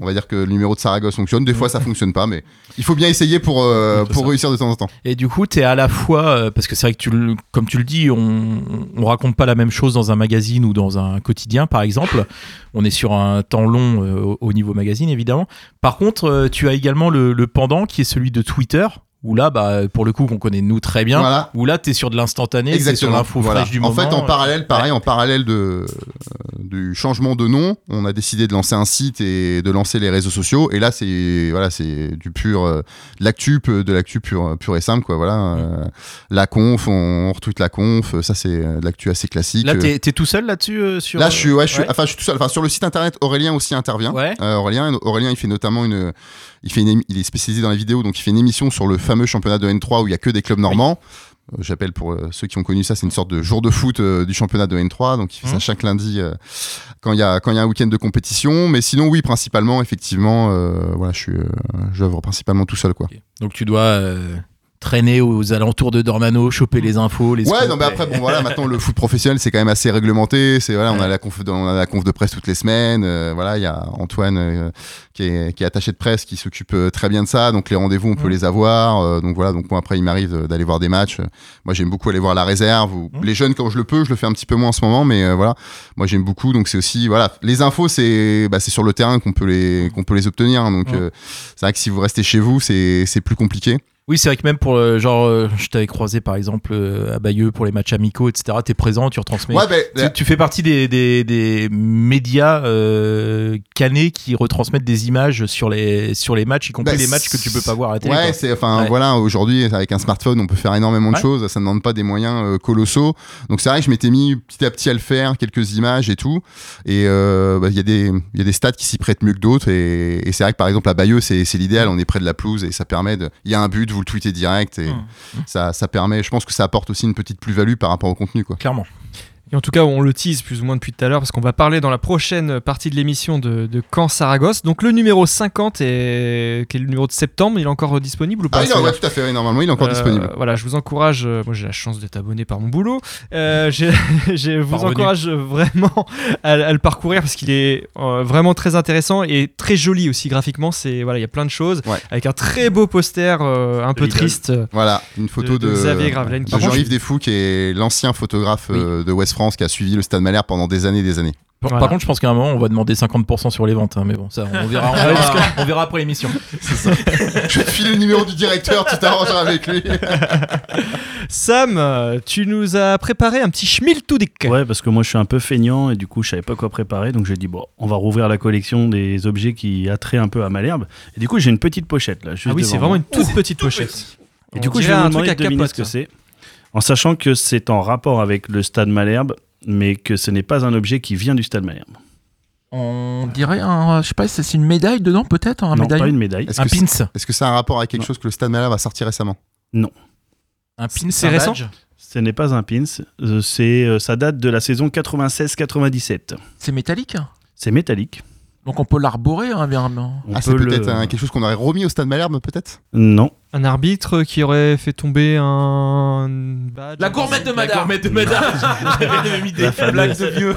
On va dire que le numéro de Saragosse fonctionne. Des fois ça fonctionne pas, mais il faut bien essayer pour euh, pour ça. réussir de temps en temps. Et du coup, tu es à la fois, euh, parce que c'est vrai que tu, le- comme tu le dis, on, on raconte pas la même chose dans un magazine ou dans un quotidien, par exemple. On est sur un temps long euh, au, au niveau magazine, évidemment. Par contre, euh, tu as également le, le pendant qui est celui de Twitter, où là, bah, pour le coup, qu'on connaît nous très bien, Voilà. où là, tu es sur de l'instantané, c'est sur l'info Voilà. fraîche du en moment. fait, en parallèle, pareil, en parallèle de, du changement de nom, on a décidé de lancer un site et de lancer les réseaux sociaux. Et là, c'est voilà, c'est du pur, euh, de l'actu, de l'actu pur, pur et simple, quoi. Voilà, euh, la conf, on, on retweet la conf. Ça, c'est euh, de l'actu assez classique. Là, tu es, tout seul là-dessus sur... Là, je suis, ouais, je suis, Ouais. enfin, je suis tout seul. Enfin, sur le site internet, Aurélien aussi intervient. Ouais. Aurélien, Aurélien, il fait notamment une, il fait une, il est spécialisé dans la vidéo, donc il fait une émission sur le fameux championnat de N3 où il y a que des clubs normands. J'appelle pour euh, ceux qui ont connu ça, c'est une sorte de jour de foot euh, du championnat de N3, donc il fait ça Mhm. chaque lundi euh, quand il y a quand il y a un week-end de compétition. Mais sinon, oui, principalement, effectivement, euh, voilà, je suis, euh, j'œuvre principalement tout seul, quoi. Donc tu dois euh, traîner aux alentours de Dornano, choper les infos, les Ouais, non, mais après, bon, voilà, maintenant le foot professionnel, c'est quand même assez réglementé. C'est voilà, on a la conf, de- on a la conf de presse toutes les semaines. euh, voilà, il y a Antoine euh, qui, est, qui est attaché de presse, qui s'occupe euh, très bien de ça. Donc les rendez-vous, on peut les avoir. euh, donc voilà, donc moi après, il m'arrive d'aller voir des matchs. Moi, j'aime beaucoup aller voir la réserve. Ou, Les jeunes, quand je le peux, je le fais un petit peu moins en ce moment, mais voilà, moi j'aime beaucoup. Donc c'est aussi voilà, les infos, c'est bah, c'est sur le terrain qu'on peut les qu'on peut les obtenir. hein. donc euh, c'est vrai que si vous restez chez vous, c'est c'est plus compliqué. Oui, c'est vrai que même pour le genre, euh, je t'avais croisé par exemple euh, à Bayeux pour les matchs amicaux, etc. T'es présent, tu retransmets. Ouais, tu, tu fais partie des, des, des médias euh, canés qui retransmettent des images sur les, sur les matchs, y compris Bah, les matchs que tu peux pas voir à la télé. Ouais, c'est enfin Ouais. voilà, aujourd'hui avec un smartphone, on peut faire énormément de Ouais. choses, ça ne demande pas des moyens euh, colossaux. Donc c'est vrai que je m'étais mis petit à petit à le faire, quelques images et tout. Et euh, bah, il y a des il y a des stades qui s'y prêtent mieux que d'autres et, et c'est vrai que par exemple à Bayeux, c'est c'est l'idéal, on est près de la pelouse et ça permet de il y a un but, vous le tweetez direct et Mmh. ça ça permet, je pense que ça apporte aussi une petite plus-value par rapport au contenu quoi. Clairement. Et en tout cas, on le tease plus ou moins depuis tout à l'heure parce qu'on va parler dans la prochaine partie de l'émission de, de Caen Saragosse. Donc le numéro 50 est, qui est le numéro de septembre, il est encore disponible ou pas? Ah, il est- celui-là ouais, tout à fait, normalement, il est encore Euh, disponible. Voilà, je vous encourage. euh, moi, j'ai la chance d'être abonné par mon boulot. Euh, je vous Parvenu. encourage vraiment à, à le parcourir parce qu'il est euh, vraiment très intéressant et très joli aussi graphiquement. C'est voilà, il y a plein de choses Ouais. avec un très beau poster euh, un peu triste. Voilà, une photo de de, Xavier Gravelaine qui- de Par contre, Jean-Yves Desfous, qui est l'ancien photographe de West France, qui a suivi le Stade Malherbe pendant des années et des années. Par, Voilà. par contre, je pense qu'à un moment, on va demander 50% sur les ventes. hein, mais bon, ça, on verra, on verra, on verra après l'émission. Je vais te filer le numéro du directeur, tu t'arrangeras avec lui. Sam, tu nous as préparé un petit schmiltoudik. Ouais, parce que moi je suis un peu feignant et du coup je savais pas quoi préparer, donc j'ai dit bon, on va rouvrir la collection des objets qui attraient un peu à Malherbe. Et du coup j'ai une petite pochette là. juste Ah oui, c'est vraiment une toute petite pochette. Et du coup je vais vous un truc demander à de deviner capote, ce que c'est, en sachant que c'est en rapport avec le Stade Malherbe, mais que ce n'est pas un objet qui vient du Stade Malherbe. On dirait un. Je sais pas, c'est c'est une médaille dedans peut-être Un non, pas une médaille. Est-ce Un que c'est- pins. est-ce que ça a un rapport avec quelque Non. chose que le Stade Malherbe a sorti récemment Un pins, C'est un récent badge. Ce n'est pas un pins, euh, c'est euh, ça date de la saison 96-97. C'est métallique C'est métallique. Donc on peut l'arborer hein, bien. Ah, c'est peut peut-être un- quelque chose qu'on aurait remis au Stade Malherbe, peut-être? Non. Un arbitre qui aurait fait tomber un badge. La gourmette de La madame gourmette de madame. J'avais la même idée. La. Blague de vieux.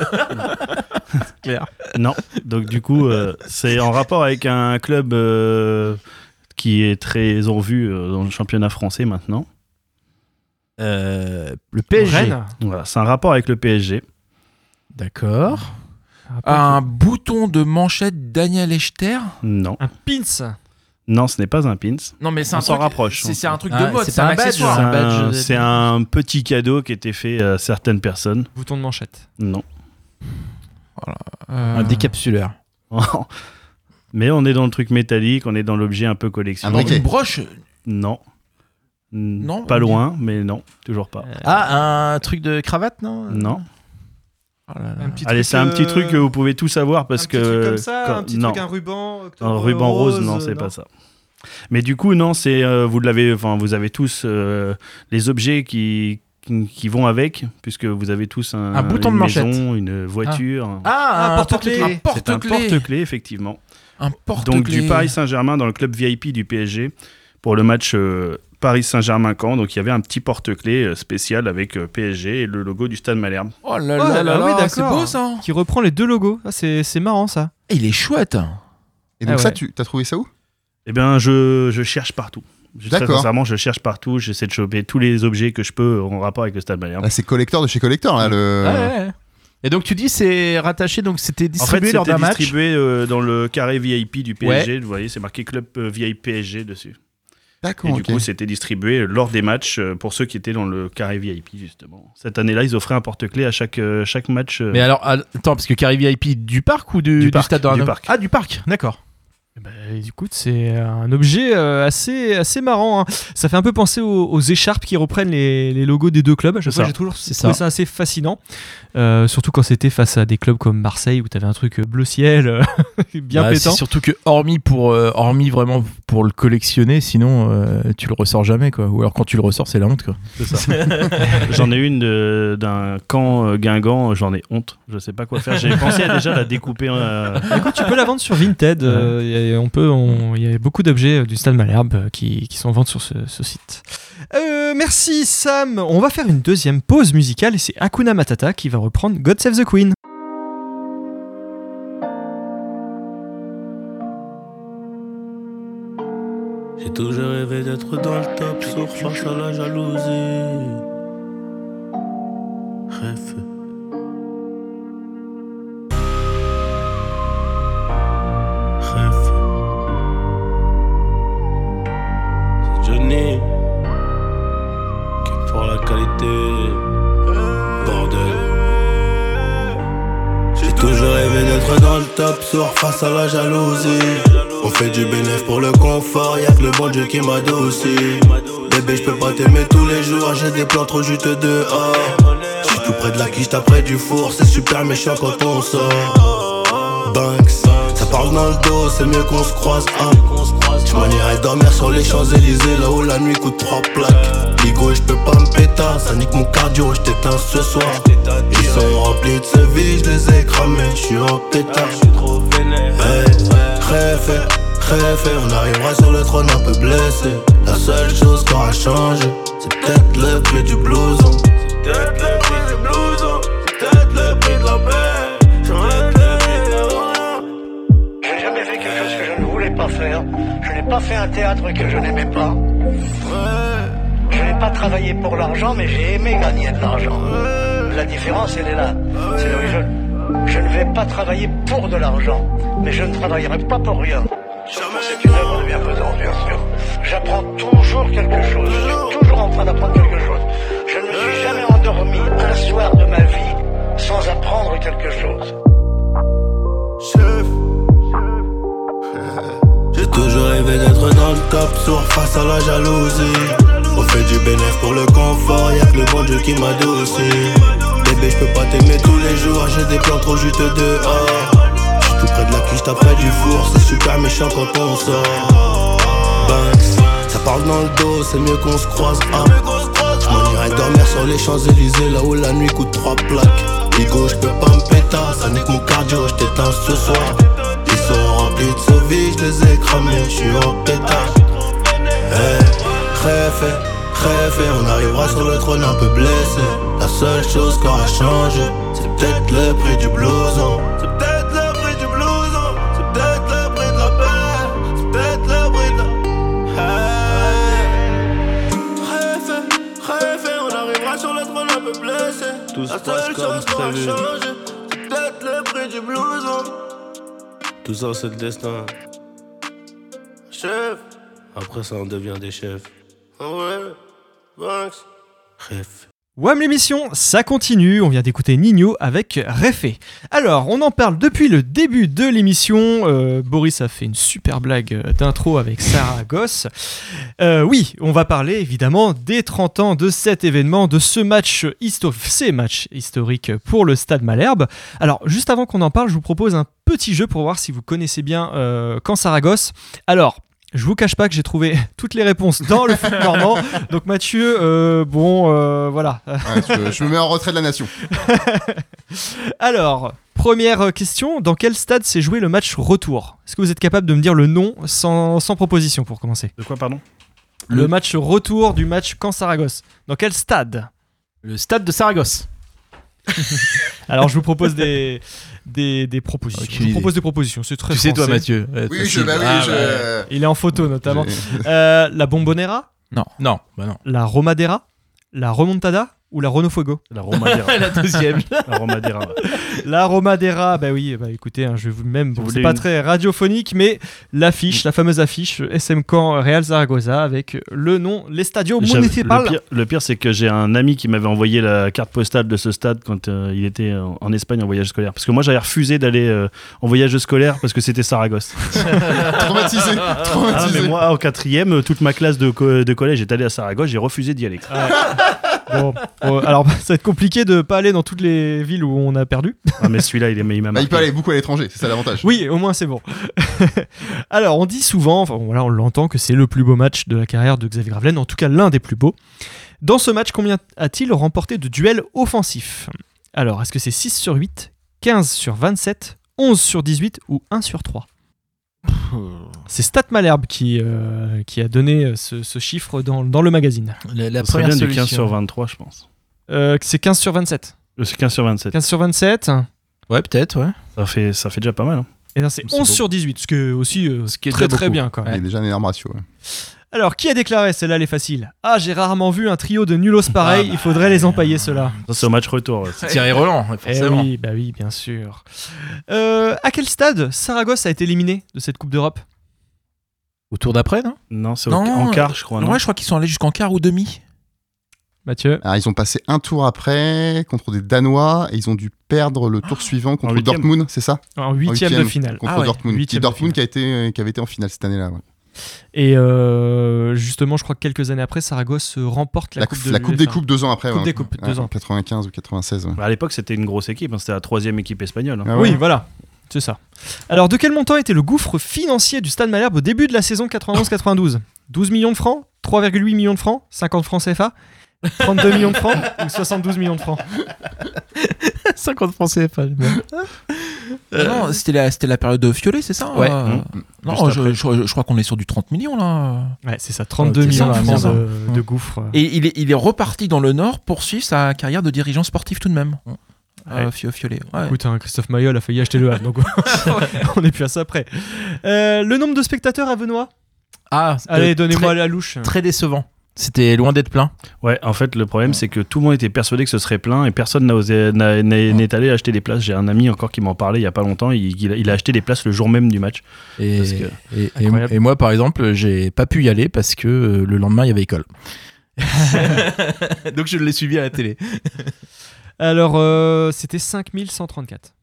clair. Non. Donc du coup, euh, c'est en rapport avec un club euh, qui est très en vue euh, dans le championnat français maintenant. Euh, le PSG. Rennes. Voilà, c'est un rapport avec le PSG. D'accord. Un bouton de manchette Daniel Echter Non. Un pins. Non, ce n'est pas un pins. Non mais c'est On un s'en truc. rapproche, C'est un truc Ah, de mode, c'est c'est pas un un badge. C'est un un, badge de- c'est un petit cadeau qui était fait à certaines personnes. Bouton de manchette. Non. Euh, Un décapsuleur. Mais on est dans le truc métallique, on est dans l'objet un peu collection. Un briquet. Une broche Non. Non, Pas on dit- loin, mais non, toujours pas. Ah, un truc de cravate, non? Non. Oh là là. Allez, truc, c'est un petit euh, truc que vous pouvez tout savoir parce un que. petit truc comme ça, quand- un petit non. truc, un ruban. Un ruban rose, non, c'est pas ça. Mais du coup, non, c'est euh, vous l'avez, enfin, vous avez tous euh, les objets qui, qui qui vont avec, puisque vous avez tous un, Un bouton une de manchette. maison, une voiture. Ah, un porte-clés. Un C'est un porte-clés. porte-clés, effectivement. Un porte-clés. Donc du Paris Saint-Germain dans le club VIP du PSG pour le match euh, Paris Saint-Germain-Camp. Donc il y avait un petit porte-clés euh, spécial avec euh, PSG et le logo du Stade Malherbe. Oh là Oh là là, là oui, là, c'est beau ça. Qui reprend les deux logos. Ah, c'est c'est marrant ça. Et il est chouette. Et donc Ah ça, tu as trouvé ça où? Eh bien, je, je cherche partout. Je, très D'accord. sincèrement, je cherche partout. J'essaie de choper tous les objets que je peux en rapport avec le Stade Malherbe. Là, c'est collector de chez collector, là. Le... Ouais, ouais, ouais. Et donc tu dis c'est rattaché, donc c'était En fait, distribué lors c'était d'un match. distribué euh, dans le carré VIP du PSG. Vous voyez, c'est marqué club euh, VIP PSG dessus. Et du coup, c'était distribué lors des matchs euh, pour ceux qui étaient dans le carré VIP, justement. Cette année-là, ils offraient un porte-clés à chaque, euh, chaque match. euh, Mais alors, attends, parce que Carré VIP du parc ou du, Du du parc, stade de du Rano parc. Ah, du parc, d'accord. Ben, écoute, c'est un objet euh, assez, assez marrant. hein. Ça fait un peu penser aux, aux écharpes qui reprennent les, les logos des deux clubs. À chaque C'est fois, ça. j'ai toujours C'est trouvé ça. ça assez fascinant. Euh, surtout quand c'était face à des clubs comme Marseille où tu avais un truc bleu ciel euh, bien Bah, pétant. Surtout que hormis pour euh, hormis vraiment pour le collectionner, sinon euh, tu le ressors jamais quoi. Ou alors quand tu le ressors, c'est la honte. J'en ai une de- d'un camp euh, Guingamp, j'en ai honte. Je sais pas quoi faire. J'ai pensé à déjà la découper. euh, Écoute, tu peux la vendre sur Vinted. euh, y a- il y a beaucoup d'objets euh, du Stade Malherbe euh, qui, sont en vente sur ce, site. Euh, merci Sam. On va faire une deuxième pause musicale et c'est Hakuna Matata qui va reprendre God Save the Queen. J'ai toujours rêvé d'être dans le top, sauf face à la jalousie. Bordel. J'ai toujours rêvé d'être dans le top, sourd face à la jalousie. On fait du bénéf pour le confort, y'a que le bon Dieu qui m'adoucit. Bébé, je peux pas t'aimer tous les jours, j'ai des plans trop juste dehors. J'suis tout près de la quiche, t'as du four, c'est super méchant quand on sort. Banks, ça parle dans le dos, c'est mieux qu'on se croise. hein. Je m'en dormir sur les Champs-Élysées, là où la nuit coûte trois plaques. Ligo, je peux pas me péter, ça nique mon cardio, je t'éteins ce soir. Ils sont remplis de ce vie, je les ai cramés, je suis en pétard. Hey, Réfé, réfé, on arrivera sur le trône un peu blessé. La seule chose qui aura changé, c'est peut-être le prix du blouson. C'est peut-être le prix du blouson, c'est peut-être le prix de la paix. J'arrête le prix de rien. Je n'ai jamais fait quelque chose que je ne voulais pas faire. Je n'ai pas fait un théâtre que je n'aimais pas. Je pas travaillé pour l'argent, mais j'ai aimé gagner de l'argent. La différence, elle est là. Je, ne vais pas travailler pour de l'argent, mais je ne travaillerai pas pour rien. C'est une œuvre de bienfaisance, bien sûr. J'apprends toujours quelque chose. Je suis toujours en train d'apprendre quelque chose. Je ne me suis jamais endormi un soir de ma vie sans apprendre quelque chose. J'ai toujours rêvé d'être dans le top sur face à la jalousie. On fait du bénéf pour le confort, y'a que le bon Dieu qui m'adoucit. Bébé, je peux pas t'aimer tous les jours, j'ai des plans trop juteux dehors. J'suis tout près de la t'as près du four, c'est super méchant quand on sort. Banks, ça parle dans le dos, c'est mieux qu'on se croise. Ah. J'm'en irai dormir sur les Champs-Élysées, là où la nuit coûte trois plaques. Ligo, j'peux pas me péter, ça nique mon cardio, j't'éteins ce soir. Ils sont remplis de sauvis, je les ai cramés, je suis en pétard. Hey, réfé, réfé, on arrivera sur le trône un peu blessé. La seule chose qui aura changé, c'est peut-être le prix du blouson. C'est peut-être le prix du blouson, c'est peut-être le prix de la paix, c'est peut-être le prix de la. Hey, réfé, réfé, on arrivera sur le trône un peu blessé. Tout se La passe seule comme prévu. c'est peut-être le prix du blouson. Tout ça, c'est le destin. Chef, Après, ça, on devient des chefs. ouais. WAM l'émission, ça continue, on vient d'écouter Nino avec Réfé. Alors, on en parle depuis le début de l'émission, Euh, Boris a fait une super blague euh, d'intro avec Sarah Goss. Euh, oui, on va parler évidemment des 30 ans de cet événement, de ce match, histo- ces matchs pour le Stade Malherbe. Alors, juste avant qu'on en parle, je vous propose un petit jeu pour voir si vous connaissez bien euh, Saragosse. Alors, je vous cache pas que j'ai trouvé toutes les réponses dans le foot normand. Donc Mathieu, euh, bon, euh, voilà. Ouais, je, je me mets en retrait de la nation. Alors, première question, dans quel stade s'est joué le match retour? Est-ce que vous êtes capable de me dire le nom sans, sans proposition pour commencer? De quoi, pardon? Le match retour du match Camp Saragosse. Dans quel stade? Le stade de Saragosse. Alors je vous propose des, des, des propositions. Aucune je vous propose des propositions, c'est très Tu sais, toi, français. Mathieu. Ouais, Oui, facile. je, bah oui, Ah, je. ouais. Il est en photo notamment. Euh, la Bombonera? Non, bah non. La Romadera? La Remontada? Ou la Renault Fuego La Romadera. La deuxième. La Romadera. La Romadera, bah oui, bah écoutez, hein, je vais vous même, bon, c'est pas une- très radiophonique, mais l'affiche, la fameuse affiche SM Camp Real Zaragoza avec le nom l'Estadio J'avais- Municipal. Le pire, le pire, c'est que j'ai un ami qui m'avait envoyé la carte postale de ce stade quand euh, il était en, en Espagne en voyage scolaire. Parce que moi, j'avais refusé d'aller euh, en voyage scolaire parce que c'était Saragosse. Traumatisé, Ah, traumatisé. mais moi, en quatrième, euh, toute ma classe de, co- de collège est allée à Saragosse, j'ai refusé d'y aller. Bon, alors ça va être compliqué de pas aller dans toutes les villes où on a perdu. Ah, mais celui-là, il, est- il m'a Bah, il peut aller beaucoup à l'étranger, c'est ça l'avantage. Oui, au moins c'est bon. alors on dit souvent, enfin voilà, on l'entend que c'est le plus beau match de la carrière de Xavier Gravelaine, en tout cas l'un des plus beaux. Dans ce match, combien a-t-il remporté de duels offensifs? Alors, est-ce que c'est 6 sur 8, 15 sur 27, 11 sur 18 ou 1 sur 3 C'est Stat Malherbe qui, euh, qui a donné euh, ce, ce chiffre dans, dans le magazine. La, la première bien du 15 solution. sur 23, je pense. Euh, c'est 15 sur 27. Euh, C'est 15 sur 27. 15 sur 27, Ouais, peut-être, ouais. Ça fait, ça fait déjà pas mal. hein. et là c'est C'est 11 beau. sur 18, ce qui est aussi euh, Ce qui est très très beaucoup. bien quand même. Il y a déjà un énorme ratio. ouais. Alors, qui a déclaré Celle-là, elle est facile. Ah, j'ai rarement vu un trio de nulos pareil, Ah bah, il faudrait les empailler, ceux-là. Ça, c'est au match retour. ouais. Thierry Roland, Eh forcément. oui, bah oui, bien sûr. Euh, à quel stade Saragosse a été éliminé de cette Coupe d'Europe? Au tour d'après, non? Non, c'est au- Non, en quart, je crois. Non Ouais, je crois qu'ils sont allés jusqu'en quart ou demi. Mathieu? Alors, ils ont passé un tour après contre des Danois et ils ont dû perdre le tour suivant contre huitième. Dortmund, c'est ça? En En huitième de finale. Contre Ah ouais, Dortmund. Qui, huitième de Dortmund qui, a été, qui avait été en finale cette année-là. ouais. Et euh, justement, je crois que quelques années après, Saragosse euh, remporte la, La, Coupe, coupe, de la coupe des. Coupes deux ans après. Coupe ouais. des Coupes, deux Ouais, ans. 95 ou 96. ouais. Bah, à l'époque, c'était une grosse équipe. hein, C'était la troisième équipe espagnole. hein. Ah ouais. Oui, voilà. C'est ça. Alors, de quel montant était le gouffre financier du Stade Malherbe au début de la saison 91-92 12 millions de francs? 3,8 millions de francs? 50 francs CFA 32 millions de francs ou 72 millions de francs 50 francs CFA. Ah non, c'était la, c'était la période de Violet, c'est ça Ouais. euh, Mmh. Non, je, après. je- je crois qu'on est sur du 30 millions là. Ouais, c'est ça, 32 Ouais, c'est millions ça, francs de, de gouffre. Et il est, il est reparti dans le Nord, poursuivre sa carrière de dirigeant sportif tout de même. Euh, Ouais. Fio- Violet. Ouais. Écoute, hein, Christophe Mayol a failli acheter le Havre, donc on est plus à ça près. Euh, le nombre de spectateurs à Benoît Ah, Allez, euh, donnez-moi très- la louche. Très décevant. C'était loin d'être plein. Ouais, en fait, le problème, c'est que tout le monde était persuadé que ce serait plein et personne n'a osé- n'a- n'est n'est allé acheter des places. J'ai un ami encore qui m'en parlait il y a pas longtemps. Il, il a, il a acheté des places le jour même du match. Et, Parce que- et, et- Incroyable. et moi, par exemple, j'ai pas pu y aller parce que euh, le lendemain, il y avait école. Donc je l'ai suivi à la télé. Alors, euh, c'était 5134.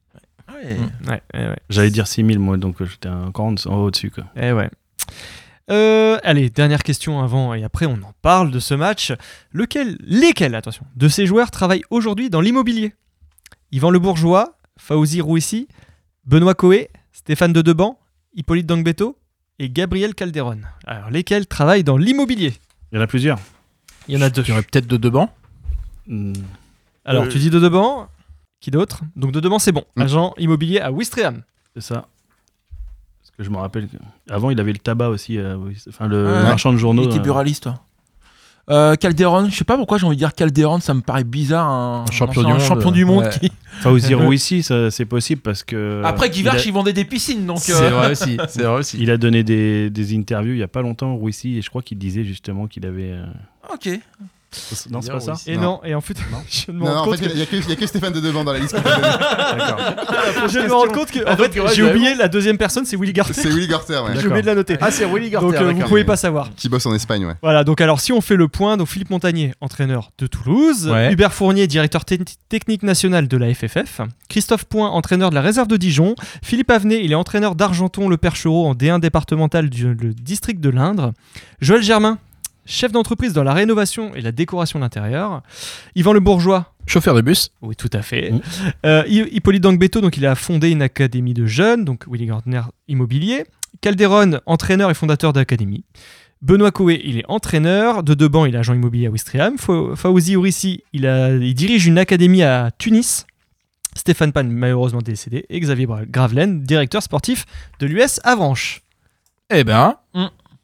Ouais. Ouais, ouais, ouais. J'allais dire 6000, moi, donc euh, j'étais encore en, en haut dessus. Quoi. Eh ouais. Euh, allez, dernière question avant et après on en parle de ce match. Lequel, lesquels, attention, de ces joueurs travaillent aujourd'hui dans l'immobilier? Yvan Le Bourgeois, Fauzi Rouissi, Benoît Coé, Stéphane de Deban, Hippolyte Dangbeto et Gabriel Calderon. Alors, lesquels travaillent dans l'immobilier? Il y en a plusieurs. Il y en a deux. Il y aurait peut-être de Deban. Alors, Euh, tu dis de Deban Qui d'autre? Donc, de Deban, c'est bon. Mm. Agent immobilier à Ouistreham. C'est ça. Que je me rappelle. Avant, il avait le tabac aussi. euh, oui, enfin, le Ouais. marchand de journaux. Il était euh, buraliste, toi. Euh, Calderon, je sais pas pourquoi j'ai envie de dire Calderon, ça me paraît bizarre. Un, Un champion un du monde, champion du monde ouais. qui- Enfin, aux Zero ici, c'est possible parce que. Après, Guy il a- Varche, il vendait des piscines, donc. C'est euh, vrai aussi. C'est vrai aussi. Il a donné des, des interviews il y a pas longtemps, Rouissi, et je crois qu'il disait justement qu'il avait. euh, Ok. Non, c'est pas ça Et non, et en fait, je me Non, rends compte il n'y a, que- y a que Stéphane de Devant dans la liste. qui t'a donné. je me rends compte que en donc, fait, ouais, j'ai j'avoue. oublié la deuxième personne, c'est Willy Garter. C'est Willy Garter, ouais. J'ai oublié de la noter. Ah, c'est Willy Garter. Donc euh, vous d'accord. pouvez pas savoir. Qui bosse en Espagne, ouais. Voilà, donc alors si on fait le point, donc Philippe Montagnier, entraîneur de Toulouse, Ouais. Hubert Fournier, directeur te- technique national de la FFF, Christophe Point, entraîneur de la réserve de Dijon, Philippe Avenay, il est entraîneur d'Argenton le Perchereau en D1 départemental du le district de l'Indre, Joël Germain, chef d'entreprise dans la rénovation et la décoration d'intérieur, Yvan Le Bourgeois, Chauffeur de bus. oui, tout à fait. Mhm. Euh, Hi- Hippolyte Dangbeto, donc il a fondé une académie de jeunes, donc Willy Gardner Immobilier. Calderon, entraîneur et fondateur d'académie. Benoît Coé, il est entraîneur. De Deban, il est agent immobilier à Ouistreham. Fa- Fawzi Ourissi, il, a- il dirige une académie à Tunis. Stéphane Pan, malheureusement décédé. Et Xavier Gravelaine, directeur sportif de l'US Avranches. Eh ben,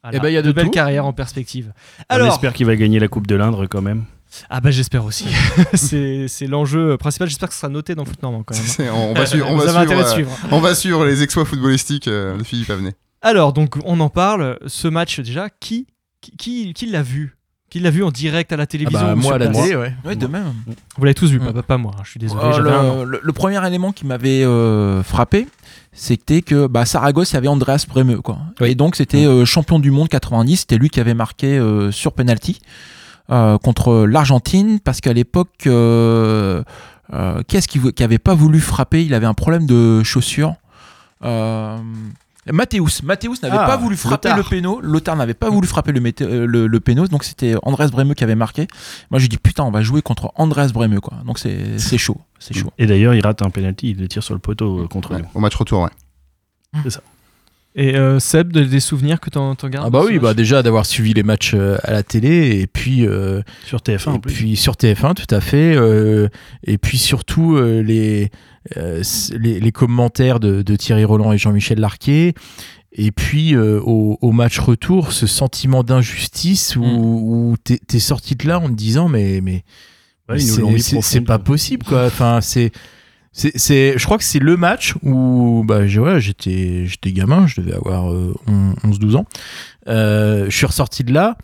Voilà, Eh ben, il y a de belles tout. carrières en perspective. On Alors, espère qu'il va gagner la Coupe de l'Indre quand même. ah bah j'espère aussi. c'est l'enjeu principal. J'espère que ce sera noté dans Foot Normand quand même. On, on va suivre, on va suivre, euh, suivre. on va suivre les exploits footballistiques euh, de Philippe Avenay. Alors, donc, on en parle. Ce match, déjà, qui, qui, qui, qui l'a vu? Qui l'a vu en direct à la ah télévision bah, ou moi sur à la place télé, ouais. Ouais, de même. Vous l'avez tous vu, Mm. pas, pas moi. hein, je suis désolé. Euh, an. le, le- le premier élément qui m'avait euh, frappé, c'était que bah, Saragosse, il y avait Andreas Bremeux. Quoi. Et donc, c'était euh, champion du monde 90. C'était lui qui avait marqué euh, sur penalty euh, contre l'Argentine. Parce qu'à l'époque, qu'est-ce qui, vou- qui avait pas voulu frapper? Il avait un problème de chaussure. Euh, Mathéus, Mathéus n'avait Ah, pas voulu frapper Lothar. le péno. Lothar n'avait pas voulu frapper le, le, le péno. Donc c'était Andreas Bremeux qui avait marqué. Moi j'ai dit putain, on va jouer contre Andreas Bremeux quoi. Donc c'est chaud, c'est chaud. Et d'ailleurs, il rate un penalty, il le tire sur le poteau euh, contre Ouais, nous. Au match retour, ouais. Et euh, Seb, de- des souvenirs que t'en gardes Ah bah oui, bah déjà d'avoir suivi les matchs euh, à la télé et puis euh, Sur TF1 en et plus. puis sur TF1 tout à fait euh, et puis surtout euh, les, euh, les les commentaires de, de Thierry Roland et Jean-Michel Larquet et puis euh, au, au match retour ce sentiment d'injustice où, où t'es t'es sorti de là en te disant mais mais Ouais, c'est- pas possible quoi enfin c'est c'est, c'est- je crois que c'est le match où bah, j'ai- ouais, j'étais, j'étais gamin, je devais avoir euh, 11-12 ans. Euh, je suis ressorti de là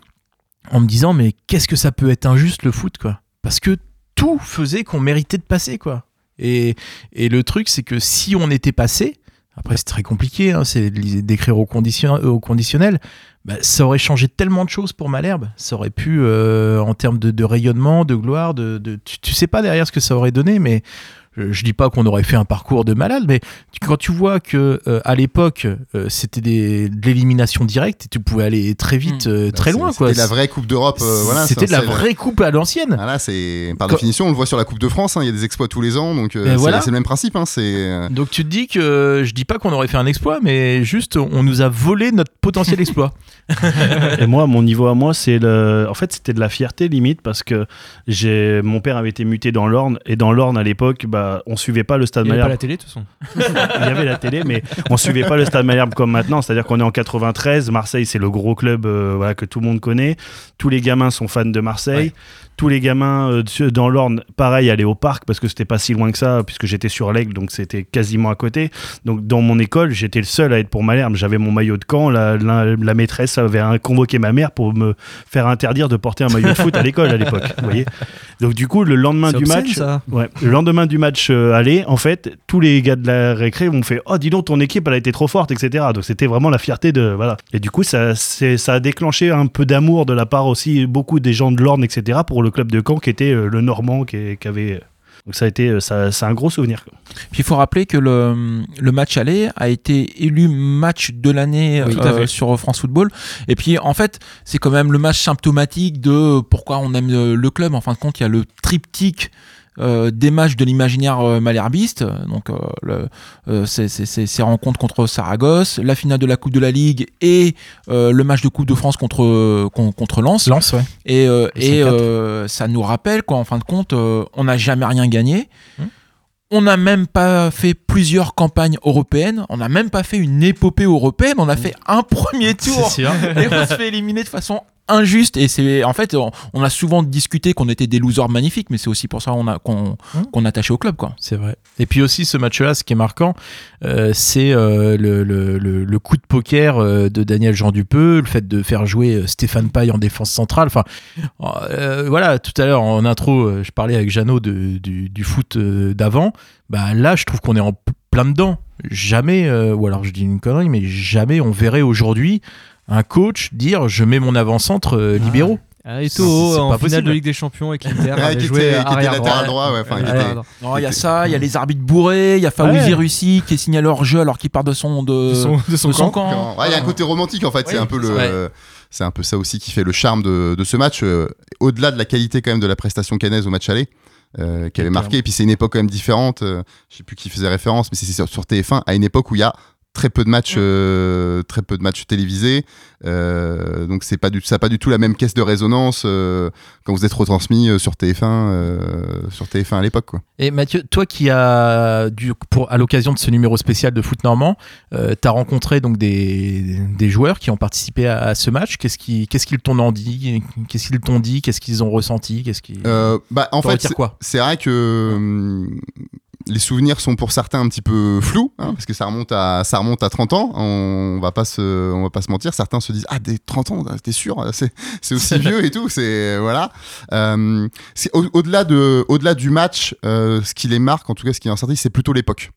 en me disant mais qu'est-ce que ça peut être injuste le foot quoi? Parce que tout faisait qu'on méritait de passer quoi. Et, et le truc c'est que si on était passé, après c'est très compliqué, hein, c'est d'écrire au, au conditionnel, bah, ça aurait changé tellement de choses pour Malherbe. Ça aurait pu, euh, en termes de, rayonnement, de gloire, de, de- tu, tu sais pas derrière ce que ça aurait donné, mais je, je dis pas qu'on aurait fait un parcours de malade, mais quand tu vois que euh, à l'époque euh, c'était des, de l'élimination directe, et tu pouvais aller très vite, euh, très Bah, loin. c'est- quoi. C'était la vraie Coupe d'Europe. euh, voilà, C'était de la vraie coupe à l'ancienne. Voilà, c'est par Quand- définition, on le voit sur la Coupe de France. hein, Il y a des exploits tous les ans, donc euh, Ben c'est voilà. le même principe. hein, c'est euh, Donc tu te dis que je dis pas qu'on aurait fait un exploit, mais juste on nous a volé notre potentiel exploit. Et moi, mon niveau à moi, c'est le. En fait, c'était de la fierté limite parce que j'ai mon père avait été muté dans l'Orne et dans l'Orne à l'époque, bah, on suivait pas le Stade Il y avait Malherbe. pas la télé de toute façon. Il y avait la télé, mais on suivait pas le Stade Malherbe comme maintenant. C'est-à-dire qu'on est en 93. Marseille, c'est le gros club euh, voilà, que tout le monde connaît. Tous les gamins sont fans de Marseille. Tous les gamins euh, dans l'Orne, pareil, allaient au parc parce que c'était pas si loin que ça, puisque j'étais sur l'Aigle, donc c'était quasiment à côté. Donc dans mon école, j'étais le seul à être pour Malherbe. J'avais mon maillot de camp. La, la- la maîtresse avait un- convoqué ma mère pour me faire interdire de porter un maillot de foot à l'école à l'époque. Vous voyez Donc du coup, le lendemain du obscène, match. Ouais. Le lendemain du match euh, aller, en fait, tous les gars de la récré m'ont fait Oh, dis donc, ton équipe, elle a été trop forte, etc. Donc c'était vraiment la fierté de. Voilà. Et du coup, ça, c'est- ça a déclenché un peu d'amour de la part aussi beaucoup des gens de l'Orne, etc. pour le club de Caen qui était euh, le Normand qui, qui avait. Donc ça a été. euh, Ça, c'est un gros souvenir. Puis il faut rappeler que le, le match aller a été élu match de l'année Oui, euh, sur France Football. Et puis en fait, c'est quand même le match symptomatique de pourquoi on aime euh, le club. En fin de compte, il y a le triptyque. Euh, des matchs de l'imaginaire euh, malherbiste, donc euh, le- rencontres contre Saragosse, la finale de la Coupe de la Ligue et le match de Coupe de France contre con- contre Lens. Lens, ouais. Et, Le et 5-4. ça nous rappelle qu'en fin de compte, on n'a jamais rien gagné. Mmh. On n'a même pas fait plusieurs campagnes européennes. On n'a même pas fait une épopée européenne. On a fait un premier tour. Et on se fait éliminer de façon injuste. Et c'est en fait, on, on a souvent discuté qu'on était des losers magnifiques, mais c'est aussi pour ça qu'on a qu'on qu'on attachait au club, quoi. C'est vrai. Et puis aussi ce match-là, ce qui est marquant, euh, c'est euh, le, le- le- le coup de poker euh, de Daniel Jean Dupeux, le fait de faire jouer Stéphane Paille en défense centrale. Enfin, voilà, tout à l'heure en intro, je parlais avec Jeannot de- du, du foot d'avant. Bah là, je trouve qu'on est en plein dedans. Jamais, ou alors je dis une connerie, mais jamais on verrait aujourd'hui un coach dire je mets mon avant-centre euh, libéraux. Ah, et c'est en pas finale possible. de Ligue des Champions avec l'Inter, Ouais, qui joué était- qui était arrière latéral droit, ouais, il y a ça, il y a les arbitres bourrés, il y a Faouzi Ouais. Russi qui est signalé hors jeu alors qu'il part de son de, De son- de son camp. Il y a un côté romantique en fait, c'est un peu le. C'est un peu ça aussi qui fait le charme de, de ce match, euh, au-delà de la qualité quand même de la prestation cannaise au match aller, euh, qui avait marqué. Et puis c'est une époque quand même différente. euh, je sais plus qui faisait référence, mais c'est sur, sur TF1 à une époque où il y a très peu de matchs, euh, très peu de matchs télévisés. euh, donc c'est pas du, ça n'a pas du tout la même caisse de résonance euh, quand vous êtes retransmis sur TF1, euh, sur TF1 à l'époque quoi. Et Mathieu, toi qui as, dû, pour, à l'occasion de ce numéro spécial de foot normand, euh, tu as rencontré donc des, des joueurs qui ont participé à, à ce match. Qu'est-ce qu'ils qu'est-ce qu'ils t'ont dit? Qu'est-ce qu'ils t'ont dit? Qu'est-ce qu'ils ont ressenti? Qu'est-ce qui Euh, bah, en fait, c'est- quoi? c'est vrai que hum, les souvenirs sont pour certains un petit peu flous, hein, parce que ça remonte à ça remonte à 30 ans. On va pas se on va pas se mentir. Certains se disent ah des 30 ans, t'es sûr C'est c'est aussi vieux et tout. C'est voilà. Euh, c'est au- au-delà de au-delà du match, euh, ce qui les marque, en tout cas ce qui est ressorti, c'est plutôt l'époque.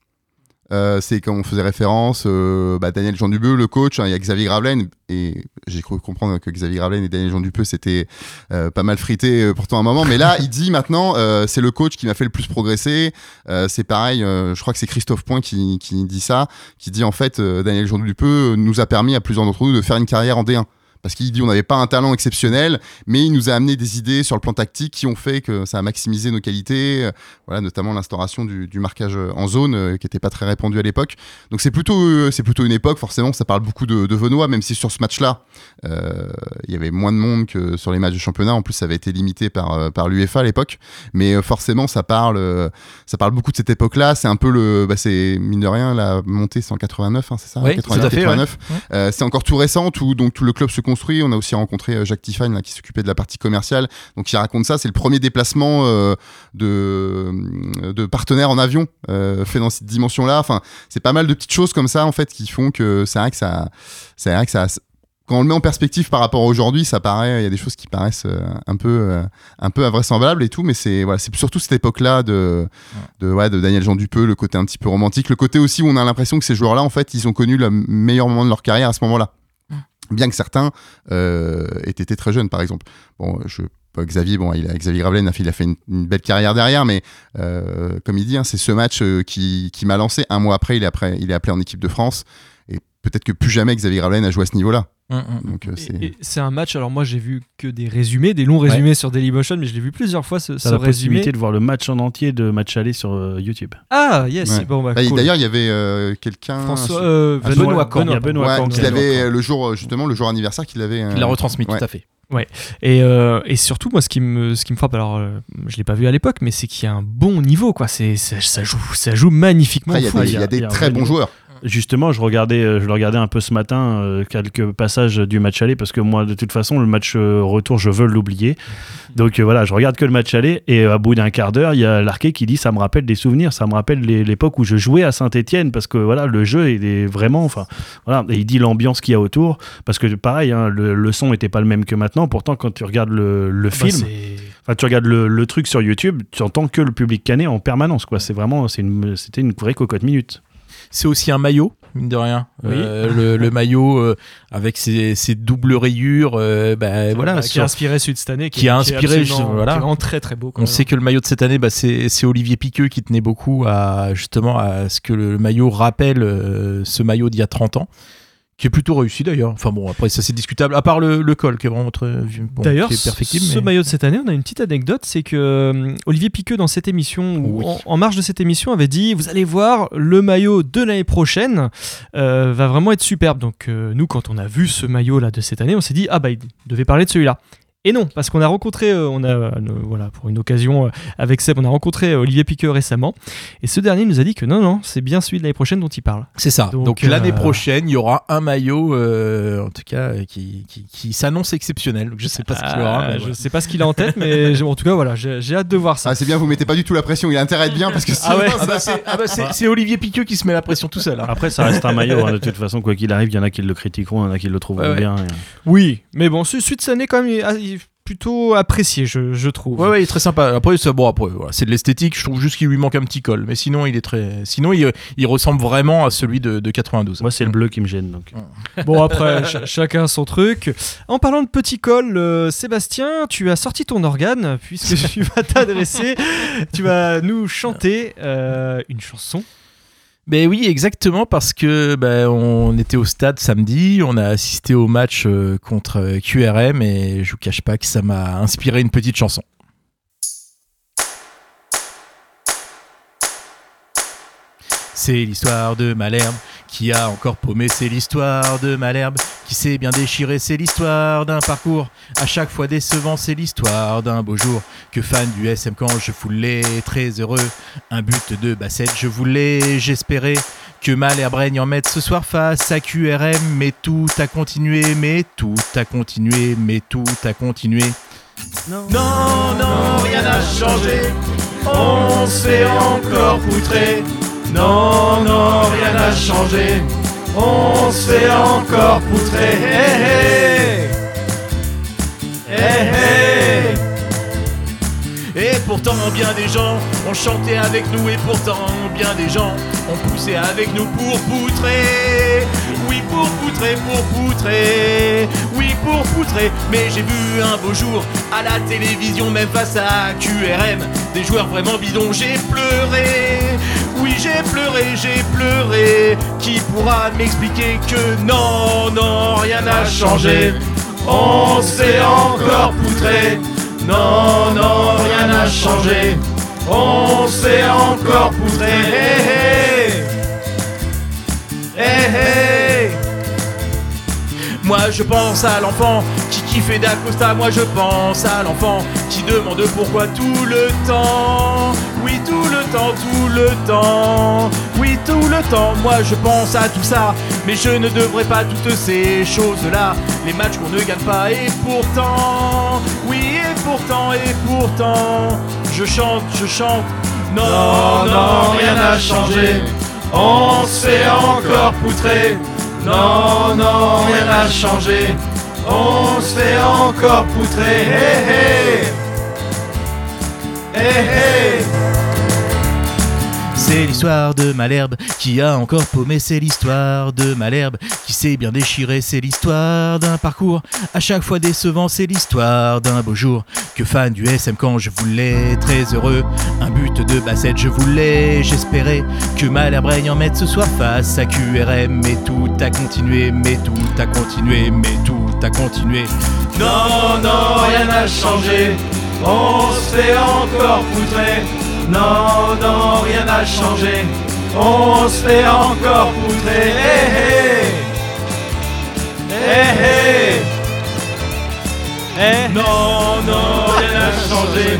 Euh, c'est comme on faisait référence, euh, bah, Daniel Jean Dupeux, le coach, hein, il y a Xavier Gravelaine, et j'ai cru comprendre que Xavier Gravelaine et Daniel Jean Dupeux c'était euh, pas mal frité pourtant un moment, mais là il dit maintenant c'est le coach qui m'a fait le plus progresser. C'est pareil, je crois que c'est Christophe Point qui, qui dit ça, qui dit en fait Daniel Jean Dupeux nous a permis à plusieurs d'entre nous de faire une carrière en D1 parce qu'il dit on n'avait pas un talent exceptionnel, mais il nous a amené des idées sur le plan tactique qui ont fait que ça a maximisé nos qualités, euh, voilà notamment l'instauration du, du marquage en zone euh, qui n'était pas très répandu à l'époque. Donc c'est plutôt euh, c'est plutôt une époque forcément ça parle beaucoup de, de Venois, même si sur ce match-là il y avait moins de monde que sur les matchs de championnat. En plus ça avait été limité par par l'UEFA à l'époque, mais forcément ça parle ça parle beaucoup de cette époque-là. C'est un peu le bah, c'est mine de rien la montée c'est en 89, hein, c'est ça? Oui, 88, tout à fait, 89. ouais. Euh, c'est encore tout récent, tout, donc tout le club se On a aussi rencontré euh, Jacques Tiffany qui s'occupait de la partie commerciale. Donc il raconte ça. C'est le premier déplacement euh, de, de partenaires en avion euh, fait dans cette dimension-là. Enfin, c'est pas mal de petites choses comme ça en fait qui font que c'est vrai que ça, c'est vrai que ça. Quand on le met en perspective par rapport à aujourd'hui, ça paraît, il y a des choses qui paraissent euh, un peu, euh, un peu invraisemblables et tout, mais c'est voilà, c'est surtout cette époque-là de, de, ouais, de Daniel Jean Dupeux, le côté un petit peu romantique, le côté aussi où on a l'impression que ces joueurs-là, en fait, ils ont connu le meilleur moment de leur carrière à ce moment-là. Bien que certains euh, aient été très jeunes, par exemple. Bon, Xavier, bon, il a, Xavier Gravelaine il a fait une, belle carrière derrière, mais euh, comme il dit, hein, c'est ce match euh, qui, m'a lancé. Un mois après, il est appelé en équipe de France. Peut-être que plus jamais Xavier Gravelaine a joué à ce niveau-là. Donc, euh, c'est- un match, alors moi j'ai vu que des résumés, des longs résumés sur Dailymotion, mais je l'ai vu plusieurs fois ce, ce la résumé. possibilité de voir le match en entier de match aller sur euh, YouTube. Ah, yes, Ouais. bon, bah, Bah, cool. D'ailleurs, il y avait euh, quelqu'un. François, euh, un- Benoît Camp. Il y a Benoît Ouais, qui euh, le jour, justement, le jour anniversaire qu'il avait. Il l'a retransmis, tout à fait. Ouais. Et, euh, et surtout, moi, ce qui me, ce qui me frappe, alors, euh, je l'ai pas vu à l'époque, mais c'est qu'il y a un bon niveau, quoi. C'est, ça, ça joue, ça joue magnifiquement. Il y a des- il y a des il y a un très bons joueurs. Justement, je regardais, euh, je le regardais un peu ce matin, euh, quelques passages du match aller, parce que moi, de toute façon, le match euh, retour, je veux l'oublier. Donc voilà, je regarde que le match aller, et à bout d'un quart d'heure, il y a Larquet qui dit ça me rappelle des souvenirs, ça me rappelle l'époque où je jouais à Saint-Etienne, parce que voilà, le jeu il est vraiment, enfin, voilà, et il dit l'ambiance qu'il y a autour, parce que pareil, hein, le, le son était pas le même que maintenant. Pourtant, quand tu regardes le, le Bah, film, Enfin, tu regardes le, le truc sur YouTube, tu entends que le public canet en permanence. quoi. C'est vraiment, c'est une- c'était une vraie cocotte minute. C'est aussi un maillot, mine de rien. Oui. Euh, le, le maillot euh, avec ses, ses doubles rayures, euh, bah, voilà, qui sur- a inspiré celui de cette année, qui a inspiré, voilà. qui est vraiment très très beau. On même. sait que le maillot de cette année, bah, c'est c'est Olivier Piqueux qui tenait beaucoup à justement à ce que le maillot rappelle euh, ce maillot d'il y a 30 ans, qui est plutôt réussi d'ailleurs. Enfin bon, après ça c'est discutable. À part le, le col qui est vraiment très bon, D'ailleurs, qui est perfectible. ce mais- maillot de cette année, on a une petite anecdote, c'est que euh, Olivier Piqueux dans cette émission, ou Oui. en, en marge de cette émission, avait dit vous allez voir, le maillot de l'année prochaine euh, va vraiment être superbe. Donc euh, nous, quand on a vu ce maillot là de cette année, on s'est dit ah bah il devait parler de celui-là. Et non, parce qu'on a rencontré, euh, on a euh, voilà pour une occasion euh, avec Seb, on a rencontré euh, Olivier Piqueux récemment, et ce dernier nous a dit que non non, c'est bien celui de l'année prochaine dont il parle. C'est ça. Donc, Donc, l'année prochaine, il y aura un maillot, euh, en tout cas, qui, qui, qui s'annonce exceptionnel. Donc, je sais pas ce qu'il aura. Ah, mais je voilà. sais pas ce qu'il a en tête, mais en tout cas voilà, j'ai hâte de voir ça. Ah, c'est bien, vous mettez pas du tout la pression. Il a intérêt à être bien parce que Ah ouais. Ah bah, c'est ah bah, Olivier Piqueux qui se met la pression tout seul. hein. Après, ça reste un maillot. hein, de toute façon, quoi qu'il arrive, il y en a qui le critiqueront, il y en a qui le trouveront Ouais, ouais. bien. et- Oui, mais bon, ce suite cette année quand même il plutôt apprécié, je, je trouve. Ouais, ouais, il est très sympa. Après, c'est bon, après, voilà, c'est de l'esthétique. Je trouve juste qu'il lui manque un petit col. Mais sinon, il est très. Sinon, il, il ressemble vraiment à celui de, de 92. Moi, c'est le bleu qui me gêne. Donc. Bon après, ch- chacun son truc. En parlant de petit col, euh, Sébastien, tu as sorti ton organe puisque tu vas t'adresser, tu vas nous chanter euh, une chanson. Ben oui, exactement, parce que ben, on était au stade samedi, on a assisté au match euh, contre euh, QRM et je vous cache pas que ça m'a inspiré une petite chanson. C'est l'histoire de Malherbe qui a encore paumé, c'est l'histoire de Malherbe qui s'est bien déchiré, c'est l'histoire d'un parcours à chaque fois décevant, c'est l'histoire d'un beau jour que fan du SM quand je voulais très heureux. Un but de bassette, je voulais, j'espérais que Malherbe règne en maître ce soir face à QRM, mais tout a continué, mais tout a continué, mais tout a continué. Non, non, rien n'a changé. On se fait encore poutrer. Non, non, rien n'a changé. On se fait encore poutrer. Et pourtant, bien des gens ont chanté avec nous, et pourtant, bien des gens ont poussé avec nous pour poutrer. Oui, pour poutrer, pour poutrer. Oui, pour poutrer. Mais j'ai vu un beau jour à la télévision, même face à QRM, des joueurs vraiment bidons. J'ai pleuré. Oui, j'ai pleuré, j'ai pleuré. Qui pourra m'expliquer que non, non, rien n'a changé. On se fait encore poutrer. Non, non, rien n'a changé. On se fait encore poutrer. Hey, hey. Hey, hey. Moi je pense à l'enfant qui kiffait d'Acosta, moi je pense à l'enfant qui demande pourquoi tout le temps. Oui tout le temps, tout le temps. Oui tout le temps, moi je pense à tout ça. Mais je ne devrais pas toutes ces choses-là. Les matchs qu'on ne gagne pas et pourtant. Oui et pourtant et pourtant. Je chante, je chante. Non, non, rien n'a changé. On se fait encore poutrer. Non, non, rien n'a changé. On se fait encore poutrer. Hey, hey. Hey. C'est l'histoire de Malherbe qui a encore paumé, c'est l'histoire de Malherbe qui s'est bien déchiré, c'est l'histoire d'un parcours à chaque fois décevant, c'est l'histoire d'un beau jour. Que fan du SM quand je voulais, très heureux, un but de bassette je voulais, j'espérais que Malherbe règne en maître ce soir face à QRM, mais tout a continué, mais tout a continué, mais tout a continué. Non, non, rien n'a changé. On se fait encore poutrer. Non, non, rien n'a changé. On se fait encore poutrer. Eh. Eh, eh. Non, non, rien n'a changé.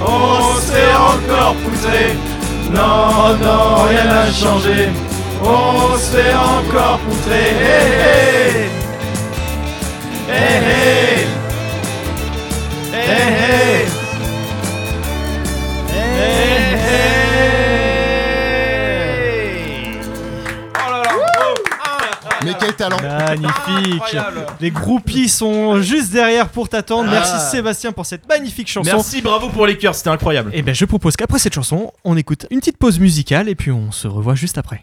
On se fait encore poutrer. Non, non, rien n'a changé. On se fait encore poutrer. Eh, eh. Eh, eh. Eh, eh. Mais quel talent Magnifique Les groupies sont juste derrière pour t'attendre. Merci Ah. Sébastien pour cette magnifique chanson. Merci, bravo pour les cœurs, c'était incroyable. Et ben je propose qu'après cette chanson, on écoute une petite pause musicale et puis on se revoit juste après.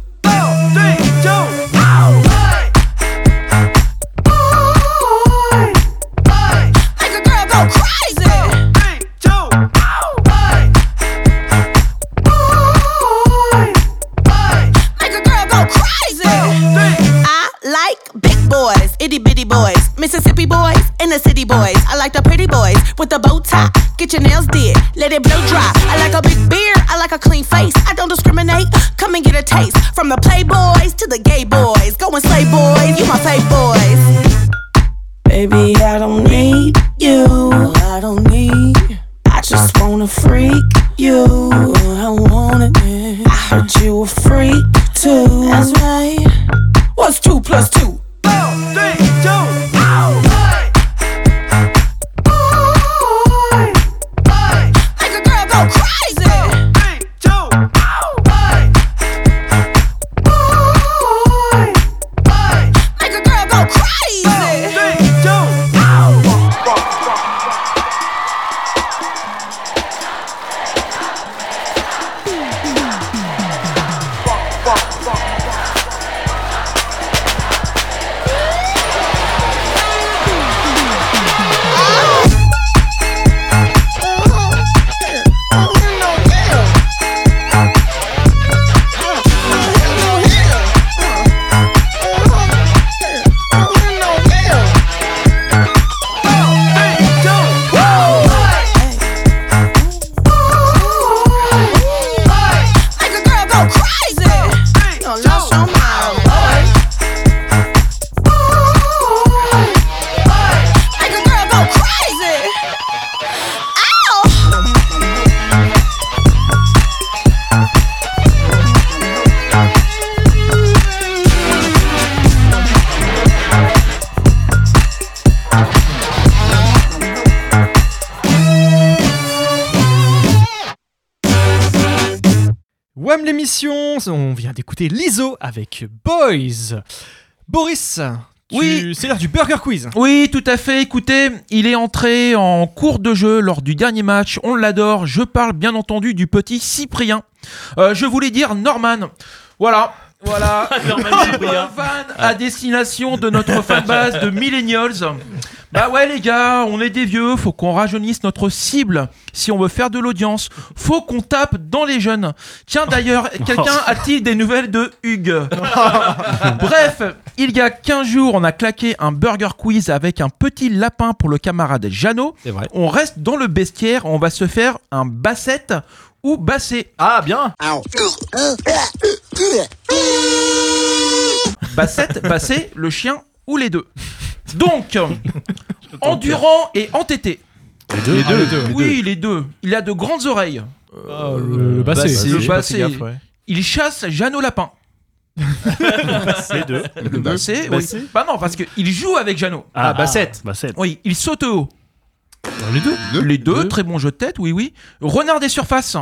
Make a girl go crazy. Mississippi boys, and the city boys. I like the pretty boys with the bow tie. Get your nails did, let it blow dry. I like a big beard, I like a clean face. I don't discriminate. Come and get a taste from the playboys to the gay boys. Go and slay boys, you my fave boys. Baby, I don't need you. I don't need. I just wanna freak you. I want it. I heard you a freak too. That's right. What's two plus two? L'émission, on vient d'écouter l'ISO avec Boys. Boris, tu- Oui. c'est l'heure du Burger Quiz. Oui, tout à fait. Écoutez, il est entré en cours de jeu lors du dernier match. On l'adore. Je parle bien entendu du petit Cyprien. Euh, je voulais dire Norman. Voilà. Voilà, Norman Cyprien. fan à destination de notre fanbase de Millennials. Bah ouais les gars, on est des vieux, faut qu'on rajeunisse notre cible si on veut faire de l'audience. Faut qu'on tape dans les jeunes. Tiens d'ailleurs, quelqu'un a-t-il des nouvelles de Hugues Bref, il y a 15 jours, on a claqué un burger quiz avec un petit lapin pour le camarade Jeannot. C'est vrai. On reste dans le bestiaire, on va se faire un bassette ou bassé. Ah, bien Bassette, bassé, le chien ou les deux. Donc, endurant et entêté. Les deux, Les deux, les deux. Oui, les deux. Il a de grandes oreilles. Ah, le, le basset. Bassé, Le gaffe, ouais. Il chasse Jeannot Lapin. Les deux. Le bassé, oui. Bassé Bah non, parce qu'il joue avec Jeannot. Ah, Bassett. Bassett. Oui, il saute haut. les deux. Deux. Les deux, Deux. très bon jeu de tête, oui, oui. Renard des surfaces.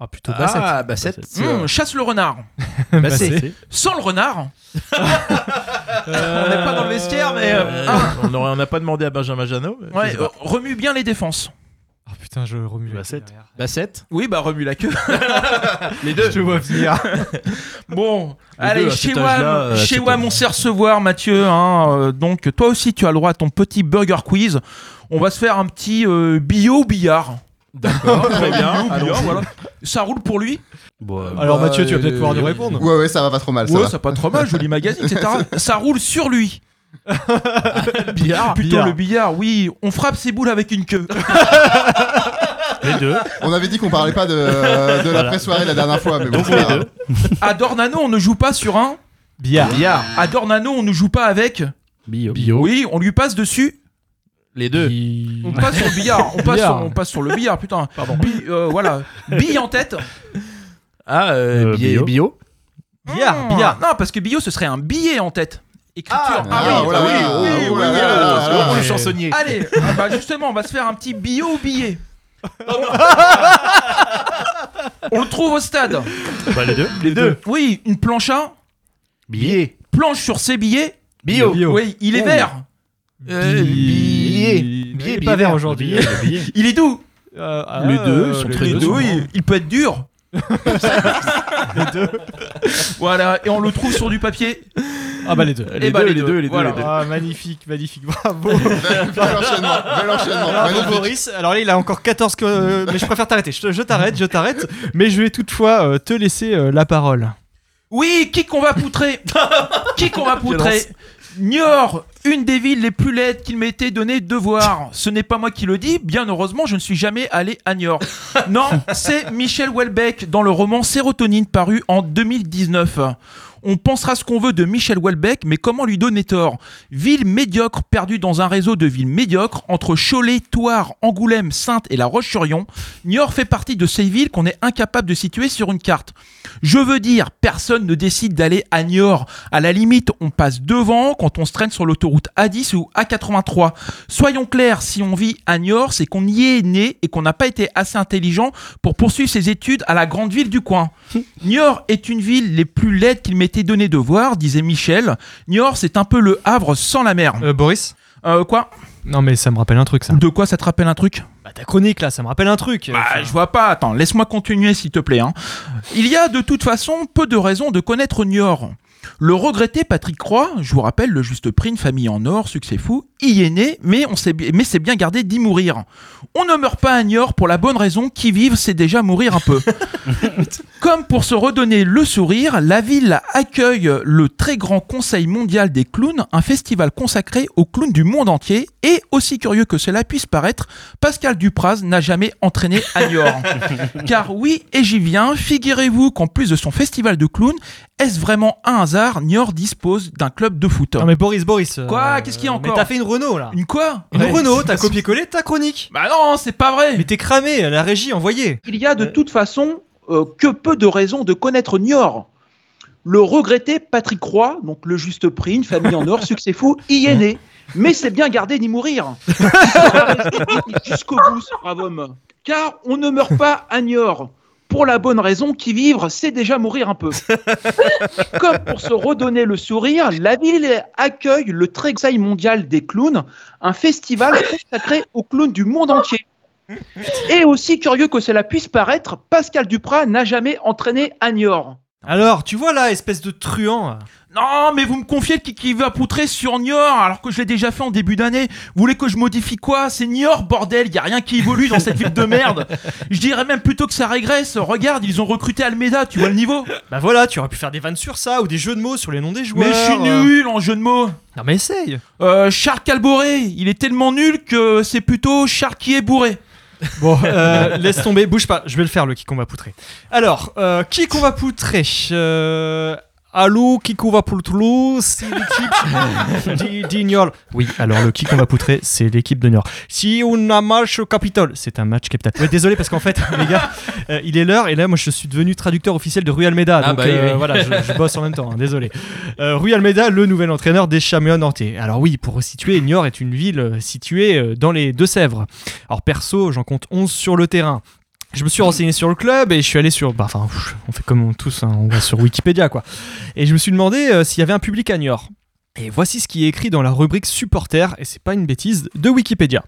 Ah, plutôt basset. Ah, Bassett. Hum, chasse le renard. Bassett. Sans le renard. On n'est pas dans le vestiaire, mais, euh, ah. on n'a pas demandé à Benjamin Janot. Ouais, euh, remue bien les défenses. Ah putain, je remue la Basset. queue derrière. Bassett. Oui, bah remue la queue. Les deux. Je vois venir. Bon, Les allez, deux, chez euh, chez c'est WAM, top. on sait recevoir, Mathieu. hein, euh, donc, toi aussi, tu as le droit à ton petit burger quiz. On va se faire un petit euh, bio billard. D'accord, très bien. Voilà. Ça roule pour lui? Bon, euh, Alors Bah, Mathieu, tu vas peut-être euh, pouvoir nous répondre. Ouais, ouais, ça va pas trop mal. Ça Ouais, va. c'est pas trop mal, joli magazine, etc. ça roule sur lui. Billard. Plutôt billard. le billard, oui. On frappe ses boules avec une queue. les deux. On avait dit qu'on parlait pas de, de Voilà. l'après-soirée la dernière fois, mais bon, Donc c'est les pas grave. deux. À Dornano, on ne joue pas sur un. Billard. Billard. À Dornano, on ne joue pas avec. Bio. Bio. Oui, on lui passe dessus. Les deux. On passe sur le billard. On passe, Billard. sur, on passe sur le billard, putain. Pardon. voilà. Bille en tête. Ah, euh, Euh, billet- bio. bio. Billard, Hmm, billard. Non, parce que bio, ce serait un billet en tête. Écriture. Ah, oui, oh ah oui, là, oui, oh oui, oui, oui, Oh, le Ouais. chansonnier. Allez, ah bah justement, on va se faire un petit bio ou billet. on le trouve au stade. Bah, les deux. Les deux. Oui, une planche à Billet. planche sur ses billets. Bio. Bio. Oui, il est Oh. vert. Euh, billet. Il Billet, pas vert aujourd'hui. Il est doux. Euh, ah, Les deux sont les très Les deux deux, oui, il peut être dur. Voilà, et on le trouve sur du papier. Ah bah les deux. Les Eh bah, deux, les les deux, deux, les deux, voilà. les deux. Ah magnifique, magnifique, bravo. Bel enchaînement, bel enchaînement. Alors. Boris, alors là il a encore 14 que... euh, mais je préfère t'arrêter. Je, te- je t'arrête, je t'arrête. Mais je vais toutefois euh, te laisser euh, la parole. Oui, qui qu'on va poutrer? Qui qu'on va poutrer? Niort, une des villes les plus laides qu'il m'était donné de voir. Ce n'est pas moi qui le dis, bien heureusement, je ne suis jamais allé à Niort. Non, c'est Michel Houellebecq dans le roman Sérotonine paru en 2019. On pensera ce qu'on veut de Michel Houellebecq, mais comment lui donner tort? Ville médiocre perdue dans un réseau de villes médiocres entre Cholet, Thouars, Angoulême, Sainte et La Roche-sur-Yon, Niort fait partie de ces villes qu'on est incapable de situer sur une carte. Je veux dire, personne ne décide d'aller à Niort. À la limite, on passe devant quand on se traîne sur l'autoroute A10 ou A83. Soyons clairs, si on vit à Niort, c'est qu'on y est né et qu'on n'a pas été assez intelligent pour poursuivre ses études à la grande ville du coin. Niort est une ville les plus laides qu'il m'était donné de voir, disait Michel. Niort, c'est un peu le Havre sans la mer. Euh, Boris? Euh, quoi? Non mais ça me rappelle un truc ça. De quoi ça te rappelle un truc? Bah ta chronique là, ça me rappelle un truc. Bah, Enfin, je vois pas. Attends, laisse-moi continuer, s'il te plaît. hein. Il y a de toute façon peu de raisons de connaître Niort. Le regretté Patrick Croix, je vous rappelle, le juste prix, une famille en or, succès fou, y est né, mais on s'est bi- mais c'est bien gardé d'y mourir. On ne meurt pas à Niort pour la bonne raison qui vivre, c'est déjà mourir un peu. Comme pour se redonner le sourire, la ville accueille le très grand Conseil mondial des clowns, un festival consacré aux clowns du monde entier. Et aussi curieux que cela puisse paraître, Pascal Dupraz n'a jamais entraîné à Niort. Car oui, et j'y viens, figurez-vous qu'en plus de son festival de clowns, est-ce vraiment un hasard Niort dispose d'un club de foot Non mais Boris, Boris. euh, Quoi Qu'est-ce qu'il y a Mais encore t'as fait une Renault là. Une quoi Une Ouais, Renault, t'as copié-collé ta chronique. Bah non, c'est pas vrai Mais t'es cramé, la régie envoyée. Il y a de toute façon euh, que peu de raisons de connaître Niort. Le regretté Patrick Roy, donc le juste prix, une famille en or, succès fou, y est né. Mais c'est bien gardé d'y mourir. Jusqu'au bout, ce brave homme. Car on ne meurt pas à Niort. Pour la bonne raison qu'y vivre, c'est déjà mourir un peu. Comme pour se redonner le sourire, la ville accueille le Trexail mondial des clowns, un festival consacré aux clowns du monde entier. Et aussi curieux que cela puisse paraître, Pascal Duprat n'a jamais entraîné à Niort. Alors, tu vois là, espèce de truand. Non, mais vous me confiez qui, qui va poutrer sur Niort alors que je l'ai déjà fait en début d'année. Vous voulez que je modifie quoi? C'est Niort, bordel, y a rien qui évolue dans cette ville de merde. Je dirais même plutôt que ça régresse. Regarde, ils ont recruté Almeida, tu vois le niveau Bah voilà, tu aurais pu faire des vannes sur ça ou des jeux de mots sur les noms des joueurs. Mais je suis nul en jeu de mots. Non mais essaye. Euh, Charles Calboré, il est tellement nul que c'est plutôt Charles qui est bourré. Bon, euh, laisse tomber, bouge pas, je vais le faire le qui qu'on va poutrer. Alors, euh, qui qu'on va poutrer Euh, Allô, qui qu'on va poutrer C'est l'équipe d'I- d'Ignol. Oui, alors le qui qu'on va poutrer, c'est l'équipe de Niort. Si on a match au Capitole, c'est un match capital. Ouais, désolé parce qu'en fait, les gars, euh, il est l'heure et là, moi, je suis devenu traducteur officiel de Rui Almeida. Ah donc bah euh, oui. voilà, je, je bosse en même temps. hein, désolé. Euh, Rui Almeida, le nouvel entraîneur des Chamois nantais. Alors oui, pour resituer, Niort est une ville euh, située dans les Deux-Sèvres. Alors perso, j'en compte 11 sur le terrain. Je me suis renseigné sur le club et je suis allé sur. Bah, enfin, on fait comme on- tous, hein, on va sur Wikipédia quoi. Et je me suis demandé euh, s'il y avait un public à Niort. Et voici ce qui est écrit dans la rubrique supporters, et c'est pas une bêtise, de Wikipédia.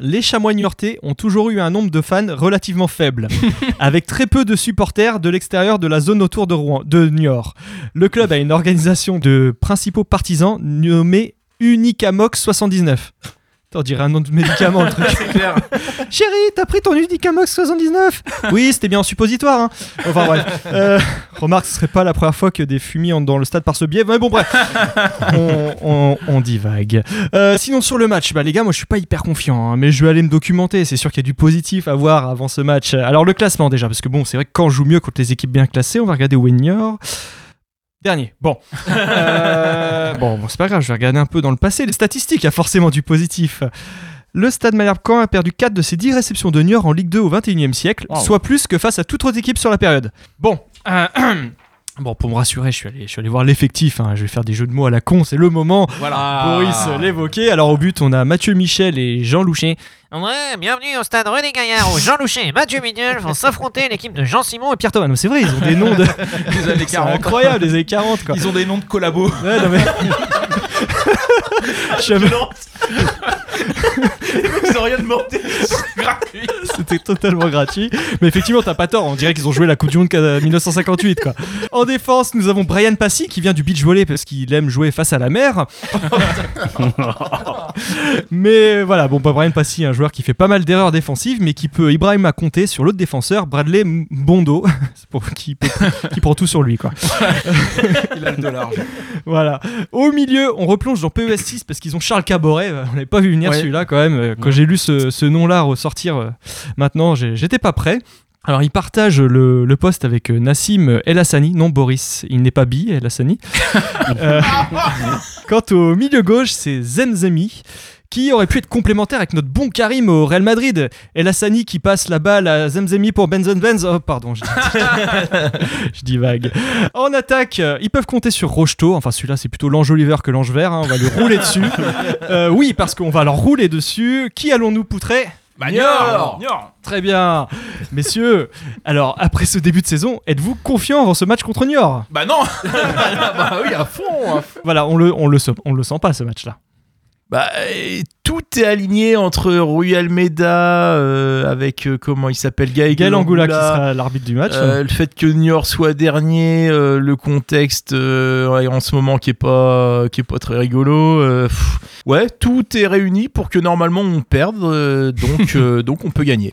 Les chamois niortais ont toujours eu un nombre de fans relativement faible, avec très peu de supporters de l'extérieur de la zone autour de Rouen, de Niort. Le club a une organisation de principaux partisans nommée Unicamox 79. On dirait un nom de médicament le truc. Chérie, t'as pris ton Unicamox 79 Oui, c'était bien en suppositoire. Hein. Enfin bref. Euh, remarque, ce serait pas la première fois que des fumis entrent dans le stade par ce biais. Mais bon, bref. On, on, on divague. Euh, sinon, sur le match, bah, les gars, moi je suis pas hyper confiant. hein, mais je vais aller me documenter. C'est sûr qu'il y a du positif à voir avant ce match. Alors, le classement déjà, parce que bon, c'est vrai que quand on joue mieux contre les équipes bien classées, on va regarder Wignor. Dernier. Bon. Euh, bon, bon, c'est pas grave, je vais regarder un peu dans le passé. Les statistiques, il y a forcément du positif. Le Stade Malherbe-Caen a perdu 4 de ses 10 réceptions de Niort en Ligue 2 au 21e siècle, Wow. soit plus que face à toute autre équipe sur la période. Bon. euh, Bon, pour me rassurer, je suis allé, je suis allé voir l'effectif. hein. Je vais faire des jeux de mots à la con, c'est le moment. Voilà. Boris l'évoquait. Alors au but, on a Mathieu Michel et Jean Louchet. Ouais, bienvenue au stade René Gaillard où Jean Louchet et Mathieu Mignol vont s'affronter l'équipe de Jean Simon et Pierre Thomas, c'est vrai, ils ont des noms de. Des années C'est 40. incroyable, des années 40 quoi. Ils ont des noms de collabos. Ouais, non, mais- Je savais- Ils ont rien demandé. C'est gratuit. C'était totalement gratuit. Mais effectivement, t'as pas tort. On dirait qu'ils ont joué la Coupe du Monde qu'à 1958. Quoi. En défense, nous avons Brian Passy qui vient du beach volley parce qu'il aime jouer face à la mer. mais voilà, bon, bah, Brian Passy, un joueur qui fait pas mal d'erreurs défensives, mais qui peut Ibrahim à compter sur l'autre défenseur, Bradley Bondo, pour, qui, prend tout sur lui. Quoi. Il a le dollar. Voilà. Au milieu, on replonge dans PES6 parce qu'ils ont Charles Caboret. Euh, On n'avait pas vu venir Ouais. celui-là quand même. Euh, Quand j'ai lu ce, ce nom-là ressortir euh, maintenant, j'étais pas prêt. Alors, il partage le, le poste avec Nassim El Hassani, non Boris, il n'est pas bi, El Hassani. Euh, quant au milieu gauche, c'est Zemzemi, qui aurait pu être complémentaire avec notre bon Karim au Real Madrid. El Hassani qui passe la balle à Zemzemi pour Benzen Benz. Oh, pardon, je, je divague. En attaque, euh, ils peuvent compter sur Rocheteau. Enfin, celui-là, c'est plutôt l'ange Oliver que l'ange vert. hein. On va lui rouler dessus. Euh, oui, parce qu'on va leur rouler dessus. Qui allons-nous poutrer? Bah, Niort. Niort. Très bien. Messieurs, alors, après ce début de saison, êtes-vous confiants dans ce match contre Niort? Bah non. bah oui, à fond. à fond. Voilà, on le, on, le, sent- on le sent pas, ce match-là. Bah, et tout est aligné entre Rui Almeida euh, avec euh, comment il s'appelle Gaël Gaël Angoula qui sera l'arbitre du match. Euh, le fait que Niort soit dernier, euh, le contexte euh, en ce moment qui est pas qui est pas très rigolo. euh, pff, ouais, tout est réuni pour que normalement on perde, euh, donc euh, donc on peut gagner.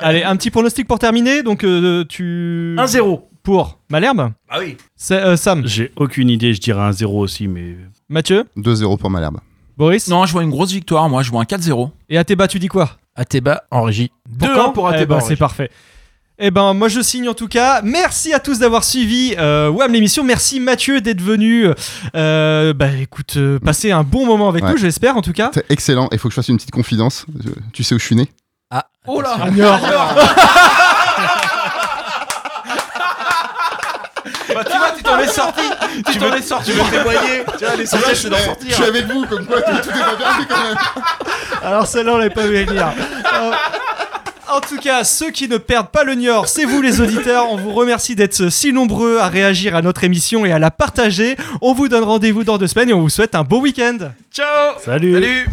Allez, un petit pronostic pour terminer. Donc, euh, tu. 1-0 pour Malherbe. Ah oui. C'est, euh, Sam. J'ai aucune idée, je dirais un 0 aussi, mais. Mathieu. 2-0 pour Malherbe. Boris. Non, je vois une grosse victoire. Moi, je vois un 4-0. Et Ateba, tu dis quoi Ateba en régie. Pour 2-1 quand pour Eh Ateba. ben, en c'est parfait. Eh ben, moi je signe en tout cas. Merci à tous d'avoir suivi euh, WAM l'émission. Merci Mathieu d'être venu. Euh, bah écoute, euh, passer un bon moment avec Ouais. nous, j'espère en tout cas. C'est excellent. Il faut que je fasse une petite confidence. Tu sais où je suis né Ah, Oh là. Bah, tu vois, tu t'en es sorti. Tu t'en es sorti. Tu veux témoigner. Tu vois, l'essentiel, c'est d'en Je sortir. suis avec vous, comme quoi tout tout est pas perdu quand même. Alors celle-là, on l'avait pas vu venir. Euh, En tout cas, ceux qui ne perdent pas le Niort, c'est vous les auditeurs. On vous remercie d'être si nombreux à réagir à notre émission et à la partager. On vous donne rendez-vous dans deux semaines et on vous souhaite un beau week-end. Ciao. Salut. Salut.